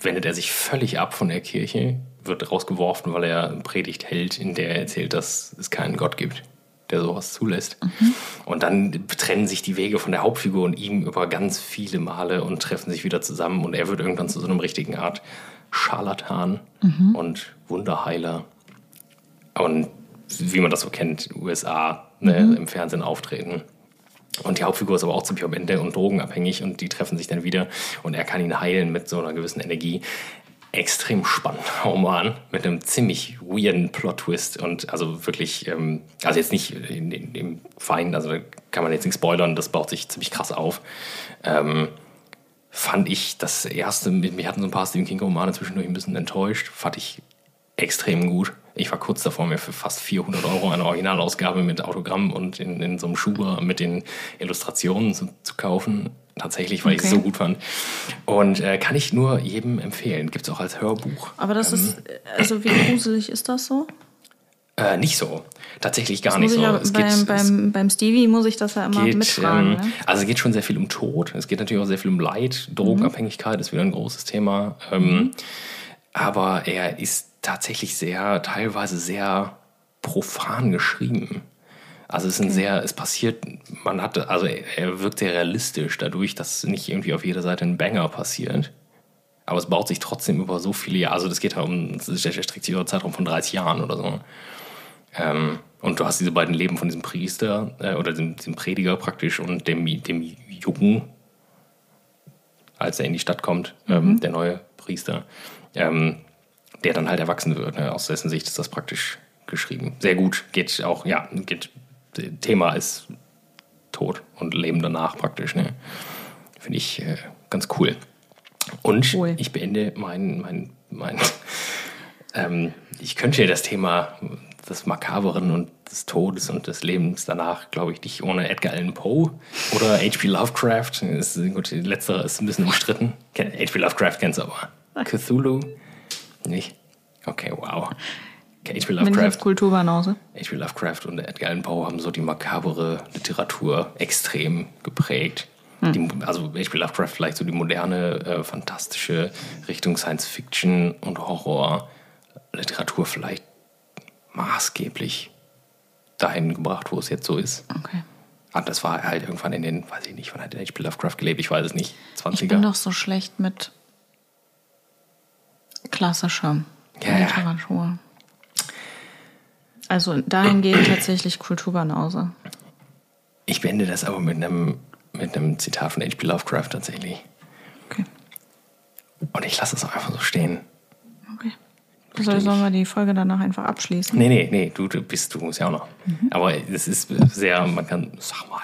wendet er sich völlig ab von der Kirche, wird rausgeworfen, weil er Predigt hält, in der er erzählt, dass es keinen Gott gibt, der sowas zulässt. Und dann trennen sich die Wege von der Hauptfigur und ihm über ganz viele Male und treffen sich wieder zusammen. Und er wird irgendwann zu so einem richtigen Art Scharlatan und Wunderheiler. Und wie man das so kennt, USA ne, im Fernsehen auftreten. Und die Hauptfigur ist aber auch ziemlich am Ende und drogenabhängig und die treffen sich dann wieder und er kann ihn heilen mit so einer gewissen Energie. Extrem spannender Roman mit einem ziemlich weirden Plot-Twist und also wirklich, ähm, also jetzt nicht in, in, im Feinen, also da kann man jetzt nicht spoilern, das baut sich ziemlich krass auf. Ähm, fand ich das erste, mir hatten so ein paar Stephen King-Romane zwischendurch ein bisschen enttäuscht, fand ich extrem gut. Ich war kurz davor, mir für fast 400 Euro eine Originalausgabe mit Autogramm und in, in so einem Schuber mit den Illustrationen zu, zu kaufen. Tatsächlich, weil ich es Okay. so gut fand. Und äh, kann ich nur jedem empfehlen. Gibt es auch als Hörbuch. Aber das ist, also wie gruselig ist das so? Äh, nicht so. Tatsächlich gar Das nicht so. ja, Es beim, geht- beim, beim Stevie muss ich das ja immer geht, mitfragen. ähm, ne? also es geht schon sehr viel um Tod. Es geht natürlich auch sehr viel um Leid. Mhm. Drogenabhängigkeit ist wieder ein großes Thema. Ähm, aber er ist tatsächlich sehr, teilweise sehr profan geschrieben. Also es ist ein sehr, es passiert, man hat, also er wirkt sehr realistisch dadurch, dass nicht irgendwie auf jeder Seite ein Banger passiert. Aber es baut sich trotzdem über so viele Jahre, also das geht halt um, das ist- der streckt sich über einen Zeitraum von 30 Jahren oder so. Ähm, und du hast diese beiden Leben von diesem Priester äh, oder dem, dem Prediger praktisch und dem, dem Jungen, als er in die Stadt kommt, ähm, der neue Priester, ähm, der dann halt erwachsen wird. Ne? Aus dessen Sicht ist das praktisch geschrieben. Sehr gut. Geht auch, ja, geht, Thema ist Tod und Leben danach praktisch. Ne? Finde ich äh, ganz cool. Und Cool. ich beende mein, mein, mein ähm, ich könnte ja das Thema des Makaberen und des Todes und des Lebens danach, glaube ich, nicht ohne Edgar Allan Poe oder H.P. Lovecraft. Ist, gut, letztere ist ein bisschen umstritten. H.P. Lovecraft kennst du aber. Cthulhu? Nicht? Okay, wow. Okay, H.P. Lovecraft. Kulturbanause? H.P. Lovecraft und Edgar Allan Poe haben so die makabere Literatur extrem geprägt. Die, also H.P. Lovecraft vielleicht so die moderne, äh, fantastische Richtung Science Fiction und Horror Literatur vielleicht maßgeblich dahin gebracht, wo es jetzt so ist. Okay. Aber das war halt irgendwann in den, weiß ich nicht, wann hat H.P. Lovecraft gelebt? Ich weiß es nicht. 20er. Ich bin doch so schlecht mit klassischer Ja. Literatur. Also dahingehend tatsächlich Kulturbanause. Ich beende das aber mit einem, mit einem Zitat von H.P. Lovecraft tatsächlich. Okay. Und ich lasse es auch einfach so stehen. okay. Also sollen wir die Folge danach einfach abschließen? Nee, nee, nee, du, du bist, du musst ja auch noch. Aber es ist sehr, man kann, sag mal,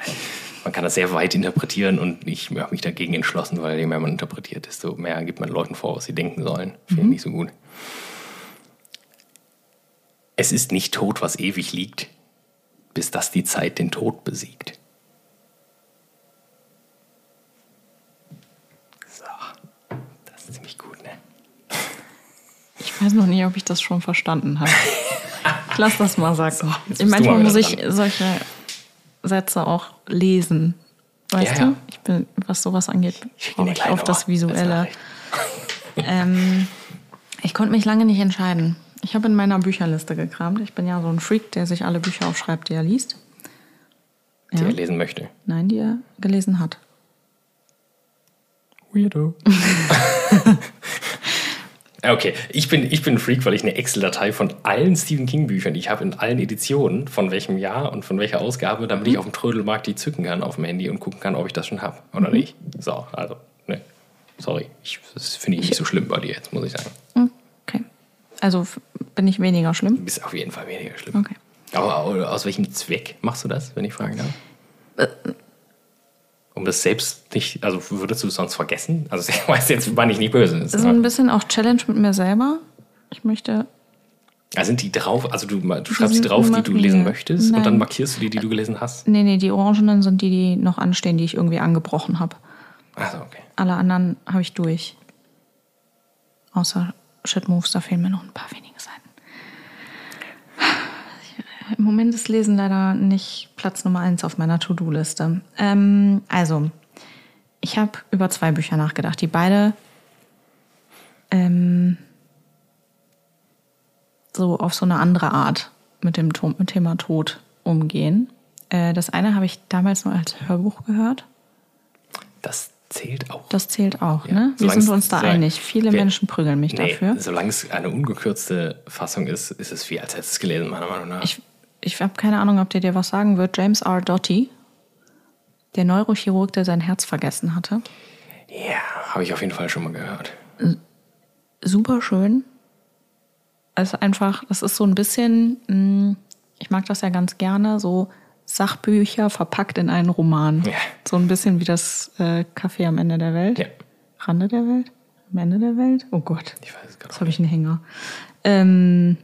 man kann das sehr weit interpretieren und ich habe mich dagegen entschlossen, weil je mehr man interpretiert, desto mehr gibt man Leuten vor, was sie denken sollen. Finde ich nicht so gut. Es ist nicht tot, was ewig liegt, bis dass die Zeit den Tod besiegt. So, das ist ziemlich gut, ne? Ich weiß noch nicht, ob ich das schon verstanden habe. Ich lass das mal sagen. bist ich, manchmal mal muss ich solche Sätze auch lesen. Weißt Ja, du? Ich bin, was sowas angeht, brauche ich auf das Visuelle. Ähm, ich konnte mich lange nicht entscheiden. Ich habe in meiner Bücherliste gekramt. Ich bin ja so ein Freak, der sich alle Bücher aufschreibt, die er liest. Die Ja. er lesen möchte. Nein, die er gelesen hat. Weirdo. okay, ich bin, ich bin ein Freak, weil ich eine Excel-Datei von allen Stephen King-Büchern, die ich habe in allen Editionen, von welchem Jahr und von welcher Ausgabe, damit ich auf dem Trödelmarkt die zücken kann auf dem Handy und gucken kann, ob ich das schon habe oder nicht. So, also, ne. Sorry, ich, das finde ich nicht so schlimm bei dir jetzt, muss ich sagen. Okay. Also bin ich weniger schlimm. Du bist auf jeden Fall weniger schlimm. Okay. Aber aus welchem Zweck machst du das, wenn ich fragen darf? Um das selbst nicht, also würdest du es sonst vergessen? Also ich weiß jetzt, meine ich nicht böse. Das ist So ein bisschen auch Challenge mit mir selber. Ich möchte. Also sind die drauf, also du, du schreibst die sind drauf, die du lesen möchtest und dann Nein. markierst du die, die du gelesen hast? Nee, nee, die orangenen sind die, die noch anstehen, die ich irgendwie angebrochen habe. Also okay. Alle anderen habe ich durch. Außer Shit Moves, da fehlen mir noch ein paar wenige Seiten. Im Moment ist Lesen leider nicht Platz Nummer eins auf meiner To-Do-Liste. Ähm, also, ich habe über zwei Bücher nachgedacht, die beide ähm, so auf so eine andere Art mit dem Thema Tod umgehen. Äh, das eine habe ich damals nur als Hörbuch gehört. Das zählt auch. Das zählt auch, Ja, ne? Wir solange sind es- uns da einig. Viele wir- Menschen prügeln mich nee, dafür. solange es eine ungekürzte Fassung ist, ist es wie als hättest du es gelesen, meiner Meinung nach. Ich, ich habe keine Ahnung, ob der dir was sagen wird. James R. Doty, der Neurochirurg, der sein Herz vergessen hatte. ja, habe ich auf jeden Fall schon mal gehört. Super schön. Also einfach, das ist so ein bisschen, mh, ich mag das ja ganz gerne, so Sachbücher verpackt in einen Roman. Ja. So ein bisschen wie das äh, Café am Ende der Welt. Ja. Rande der Welt? Am Ende der Welt? Oh Gott. Ich weiß es gerade Jetzt habe ich einen Hänger. Ähm,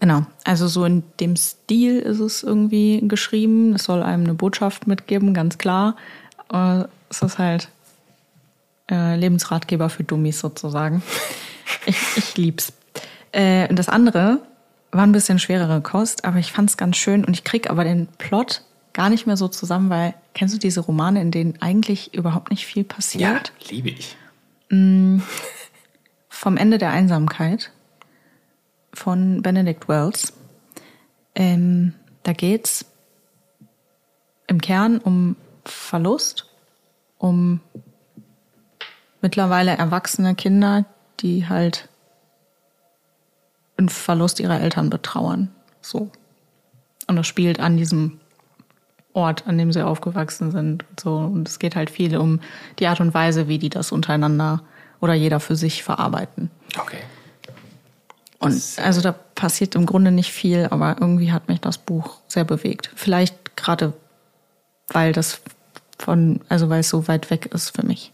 genau, also so in dem Stil ist es irgendwie geschrieben. Es soll einem eine Botschaft mitgeben, ganz klar. Äh, es ist halt äh, Lebensratgeber für Dummies sozusagen. Ich, ich lieb's. Äh, und das andere war ein bisschen schwerere Kost, aber ich fand's ganz schön und ich krieg aber den Plot gar nicht mehr so zusammen, weil kennst du diese Romane, in denen eigentlich überhaupt nicht viel passiert? Ja, liebe ich. vom Ende der Einsamkeit von Benedict Wells. Ähm, da geht's im Kern um Verlust, um mittlerweile erwachsene Kinder, die halt einen Verlust ihrer Eltern betrauern. So. Und das spielt an diesem Ort, an dem sie aufgewachsen sind. So. Und es geht halt viel um die Art und Weise, wie die das untereinander oder jeder für sich verarbeiten. Okay. Und also da passiert im Grunde nicht viel, aber irgendwie hat mich das Buch sehr bewegt. Vielleicht gerade, weil das von, also weil es so weit weg ist für mich.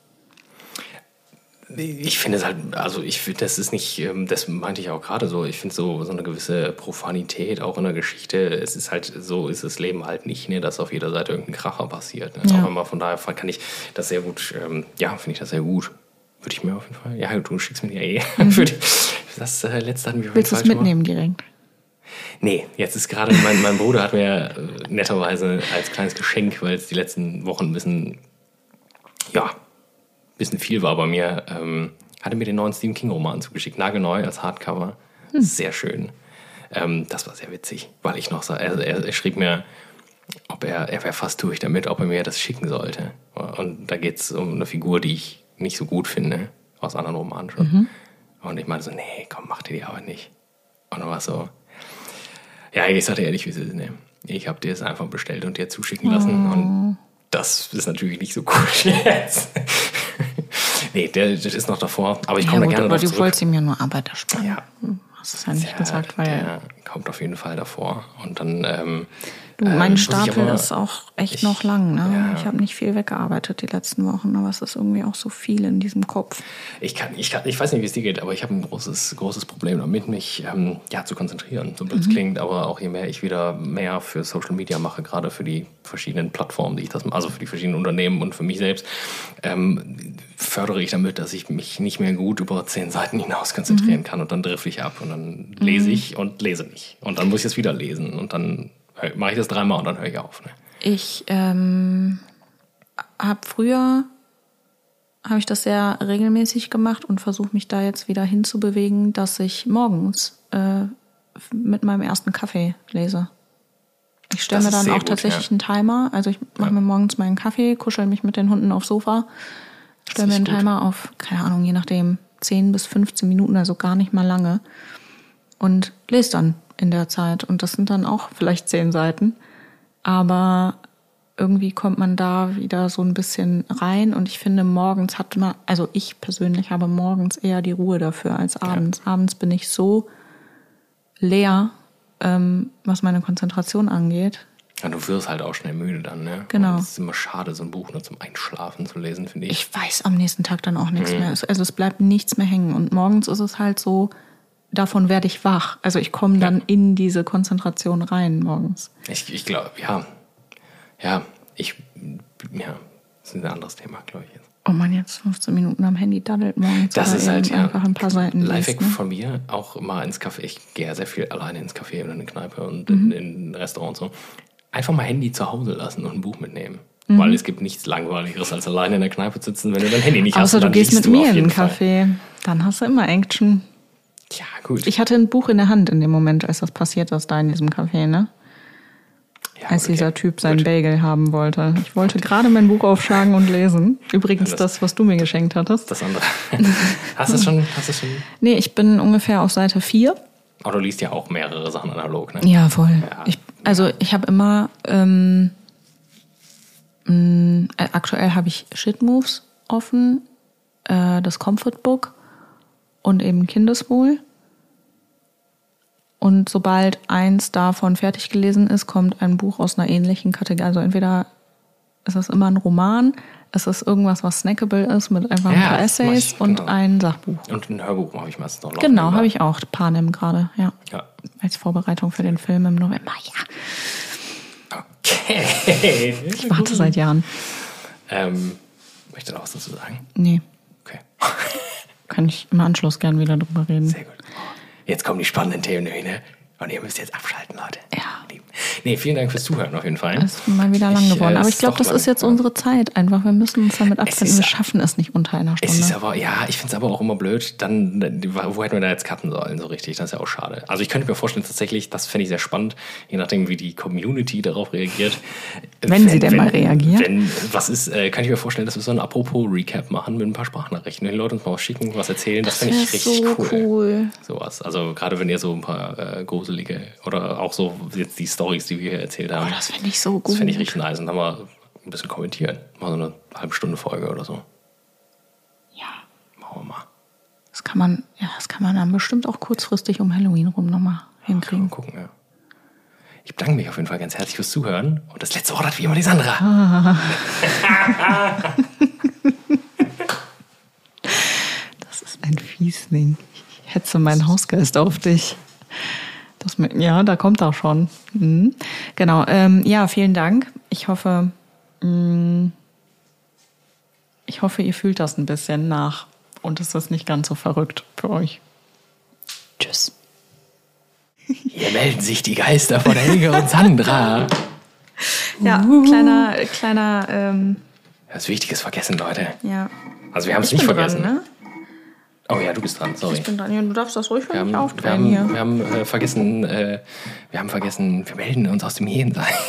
Ich finde es halt, also ich finde, das ist nicht, ähm, das meinte ich auch gerade so, ich finde so, so eine gewisse Profanität auch in der Geschichte, es ist halt, so ist das Leben halt nicht, ne, dass auf jeder Seite irgendein Kracher passiert. Ne? Ja. Auch immer von daher kann ich das sehr gut, ähm, ja, finde ich das sehr gut. Würde ich mir auf jeden Fall, ja, du schickst mir die ja eh. Die, das äh, letzte hatten wir Willst du es schon mal- mitnehmen direkt? Nee, jetzt ist gerade, mein, mein Bruder hat mir äh, netterweise als kleines Geschenk, weil es die letzten Wochen ein bisschen ja, bisschen viel war bei mir. Ähm, hatte mir den neuen Stephen King-Roman zugeschickt, nagelneu als Hardcover. Sehr schön. Ähm, das war sehr witzig, weil ich noch so, er, er, er schrieb mir, ob er, er wäre fast durch damit, ob er mir das schicken sollte. Und da geht es um eine Figur, die ich nicht so gut finde, aus anderen Romanen schon. Und ich meinte so, nee, komm, mach dir die Arbeit nicht. Und dann war es so, ja, ich sagte ehrlich, wie es ist, nee. Ich habe dir es einfach bestellt und dir zuschicken lassen. Und das ist natürlich nicht so cool jetzt. nee, der, das ist noch davor. Aber ich Ja, komme gut, da gerne aber du zurück. wolltest ihm ja nur Arbeit ersparen. Ja. Hm, Hast es ja nicht Ja, gesagt, weil der kommt auf jeden Fall davor. Und dann. Ähm, du, ähm, mein ich Stapel aber- ist auch echt ich- noch lang. Ne? ja. Ich habe nicht viel weggearbeitet die letzten Wochen, aber es ist irgendwie auch so viel in diesem Kopf. Ich, kann, ich, kann, ich weiß nicht, wie es dir geht, aber ich habe ein großes, großes Problem damit, mich ähm, ja, zu konzentrieren. So blöd es klingt, aber auch je mehr ich wieder mehr für Social Media mache, gerade für die verschiedenen Plattformen, die ich das, also für die verschiedenen Unternehmen und für mich selbst, ähm, fördere ich damit, dass ich mich nicht mehr gut über zehn Seiten hinaus konzentrieren kann und dann drifte ich ab und dann lese ich und lese nicht. Und dann muss ich es wieder lesen und dann mache ich das dreimal und dann höre ich auf. Ne? Ich ähm, habe früher habe ich das sehr regelmäßig gemacht und versuche mich da jetzt wieder hinzubewegen, dass ich morgens äh, mit meinem ersten Kaffee lese. Ich stelle mir dann auch gut, tatsächlich ja. einen Timer. Also ich mache mir morgens meinen Kaffee, kuschel mich mit den Hunden aufs Sofa, stelle mir einen gut. Timer auf, keine Ahnung, je nachdem, 10 bis 15 Minuten, also gar nicht mal lange. Und lese dann in der Zeit. Und das sind dann auch vielleicht 10 Seiten. Aber irgendwie kommt man da wieder so ein bisschen rein. Und ich finde, morgens hat man, also ich persönlich habe morgens eher die Ruhe dafür als abends. Abends bin ich so leer, ähm, was meine Konzentration angeht. Ja, du wirst halt auch schnell müde dann, ne? Genau. Es ist immer schade, so ein Buch nur zum Einschlafen zu lesen, finde ich. Ich weiß am nächsten Tag dann auch nichts mehr. Also es bleibt nichts mehr hängen. Und morgens ist es halt so, davon werde ich wach. Also ich komme dann in diese Konzentration rein morgens. Ich, ich glaube, ja. Ja, ich, ja, das ist ein anderes Thema, glaube ich. Jetzt. Oh man, jetzt 15 Minuten am Handy daddelt morgens. Das ist halt, ja. einfach ein paar Seiten liest, ne? von mir, auch mal ins Café. Ich gehe ja sehr viel alleine ins Café oder in eine Kneipe und Mhm. in, in ein Restaurant und so. Einfach mal Handy zu Hause lassen und ein Buch mitnehmen. Mhm. Weil es gibt nichts Langweiligeres, als alleine in der Kneipe zu sitzen, wenn du dein Handy nicht hast. Außer du gehst mit du mir in den Fall. Café. Dann hast du immer Action. Ja, gut. Ich hatte ein Buch in der Hand in dem Moment, als das passiert ist, da in diesem Café, ne? ja, Als okay. dieser Typ seinen Gut. Bagel haben wollte. Ich wollte gerade mein Buch aufschlagen und lesen. Übrigens Das- das, was du mir geschenkt hattest. Das andere. hast du es schon? Hast du es schon? Nee, ich bin ungefähr auf Seite 4. Aber du liest ja auch mehrere Sachen analog, ne? Ja, voll. Ja. Ich, also ich habe immer, ähm, mh, äh, aktuell habe ich Shit Moves offen, äh, das Comfort Book und eben Kindeswohl. Und sobald eins davon fertig gelesen ist, kommt ein Buch aus einer ähnlichen Kategorie. Also entweder ist es immer ein Roman, es ist irgendwas, was snackable ist mit einfach ein Ja, paar das mach Essays ich, und genau. ein Sachbuch. Und ein Hörbuch habe ich meistens noch. Genau, habe ich auch. Panem gerade, ja. Ja. Als Vorbereitung für den Film im November, ja. Okay. Ich warte seit Jahren. Ähm, möchte noch was dazu sagen? Nee, Okay. Kann ich im Anschluss gern wieder drüber reden. Sehr gut. Jetzt kommen die spannenden Themen, ne? Und ihr müsst jetzt abschalten, Leute. Ja. Nee, vielen Dank fürs Zuhören auf jeden Fall. Es ist mal wieder lang Ich, äh, geworden. Aber ich glaube, das ist jetzt unsere Zeit einfach. Wir müssen uns damit abfinden. Wir schaffen es nicht unter einer Es ist Stunde. aber, ja, ich finde es aber auch immer blöd, dann, wo hätten wir da jetzt cutten sollen, so richtig? Das ist ja auch schade. Also ich könnte mir vorstellen, tatsächlich, das fände ich sehr spannend, je nachdem, wie die Community darauf reagiert. Wenn sie denn mal reagiert. Wenn, was ist, äh, kann ich mir vorstellen, dass wir so ein Apropos-Recap machen mit ein paar Sprachnachrichten. Wenn die Leute uns mal was schicken, was erzählen, das, finde ich richtig so cool. cool. Sowas. Also gerade wenn ihr so ein paar äh, gruselige oder auch so jetzt die Stories, die wir hier erzählt haben. Oh, das finde ich so Das gut. finde ich richtig nice. Und dann mal ein bisschen kommentieren. Mal so eine halbe Stunde Folge oder so. Ja, Machen wir mal. das kann man, ja, das kann man dann bestimmt auch kurzfristig um Halloween rum nochmal Mal hinkriegen. gucken, ja. Ich bedanke mich auf jeden Fall ganz herzlich fürs Zuhören. Und das letzte Wort hat wie immer die Sandra. Das ist ein Fiesling. Ich hetze meinen Hausgeist auf dich. Das ja, da kommt er schon. Mhm. Genau. Ähm, ja, vielen Dank. Ich hoffe, mh, ich hoffe, ihr fühlt das ein bisschen nach und es ist nicht ganz so verrückt für euch. Tschüss. Hier melden sich die Geister von Helge und Sandra. Ja, kleiner, kleiner ähm, Das Wichtiges vergessen, Leute. Ja. Also wir haben es Ich nicht vergessen. dran, ne? Oh ja, du bist dran, sorry. Ich bin dran. Ja, du darfst das ruhig für Wir mich haben, wir haben, hier. wir haben äh, vergessen, äh, wir haben vergessen, wir melden uns aus dem Jenseits.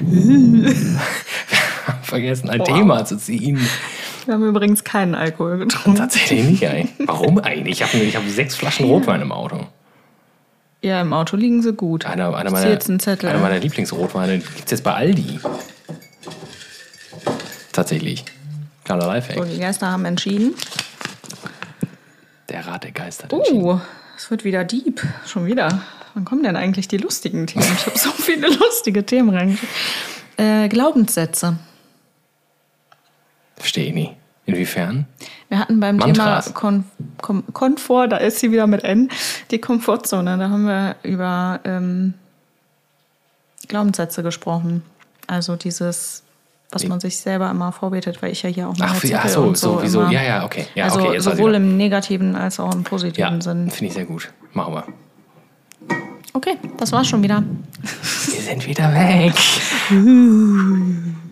wir haben vergessen, ein Wow. Thema zu ziehen. Wir haben übrigens keinen Alkohol getrunken. Tatsächlich nicht, ey. Warum eigentlich? Ich habe ich hab sechs Flaschen Rotwein im Auto. Ja, im Auto liegen sie gut. Einer, einer, meiner, jetzt einen Zettel. einer meiner Lieblingsrotweine gibt es jetzt bei Aldi. Tatsächlich. So, Lifehack. die Geister haben entschieden. Der Rat der Geister. hat entschieden. Uh, es wird wieder deep. Schon wieder. Wann kommen denn eigentlich die lustigen Themen? Ich habe so viele lustige Themen reingeschrieben. Äh, Glaubenssätze. Verstehe ich nie. Inwiefern? Wir hatten beim Mantras. Thema Kon Kom Komfort, da ist sie wieder mit N, die Komfortzone. Da haben wir über ähm, Glaubenssätze gesprochen. Also dieses, was man sich selber immer vorbetet, weil ich ja hier auch meine Ach, wie, ach so, und so, wieso? immer- Ja, ja, okay. Ja, also okay, sowohl im negativen als auch im positiven Ja, Sinn. finde ich sehr gut. Machen wir. Okay, das war's schon wieder. Wir sind wieder weg.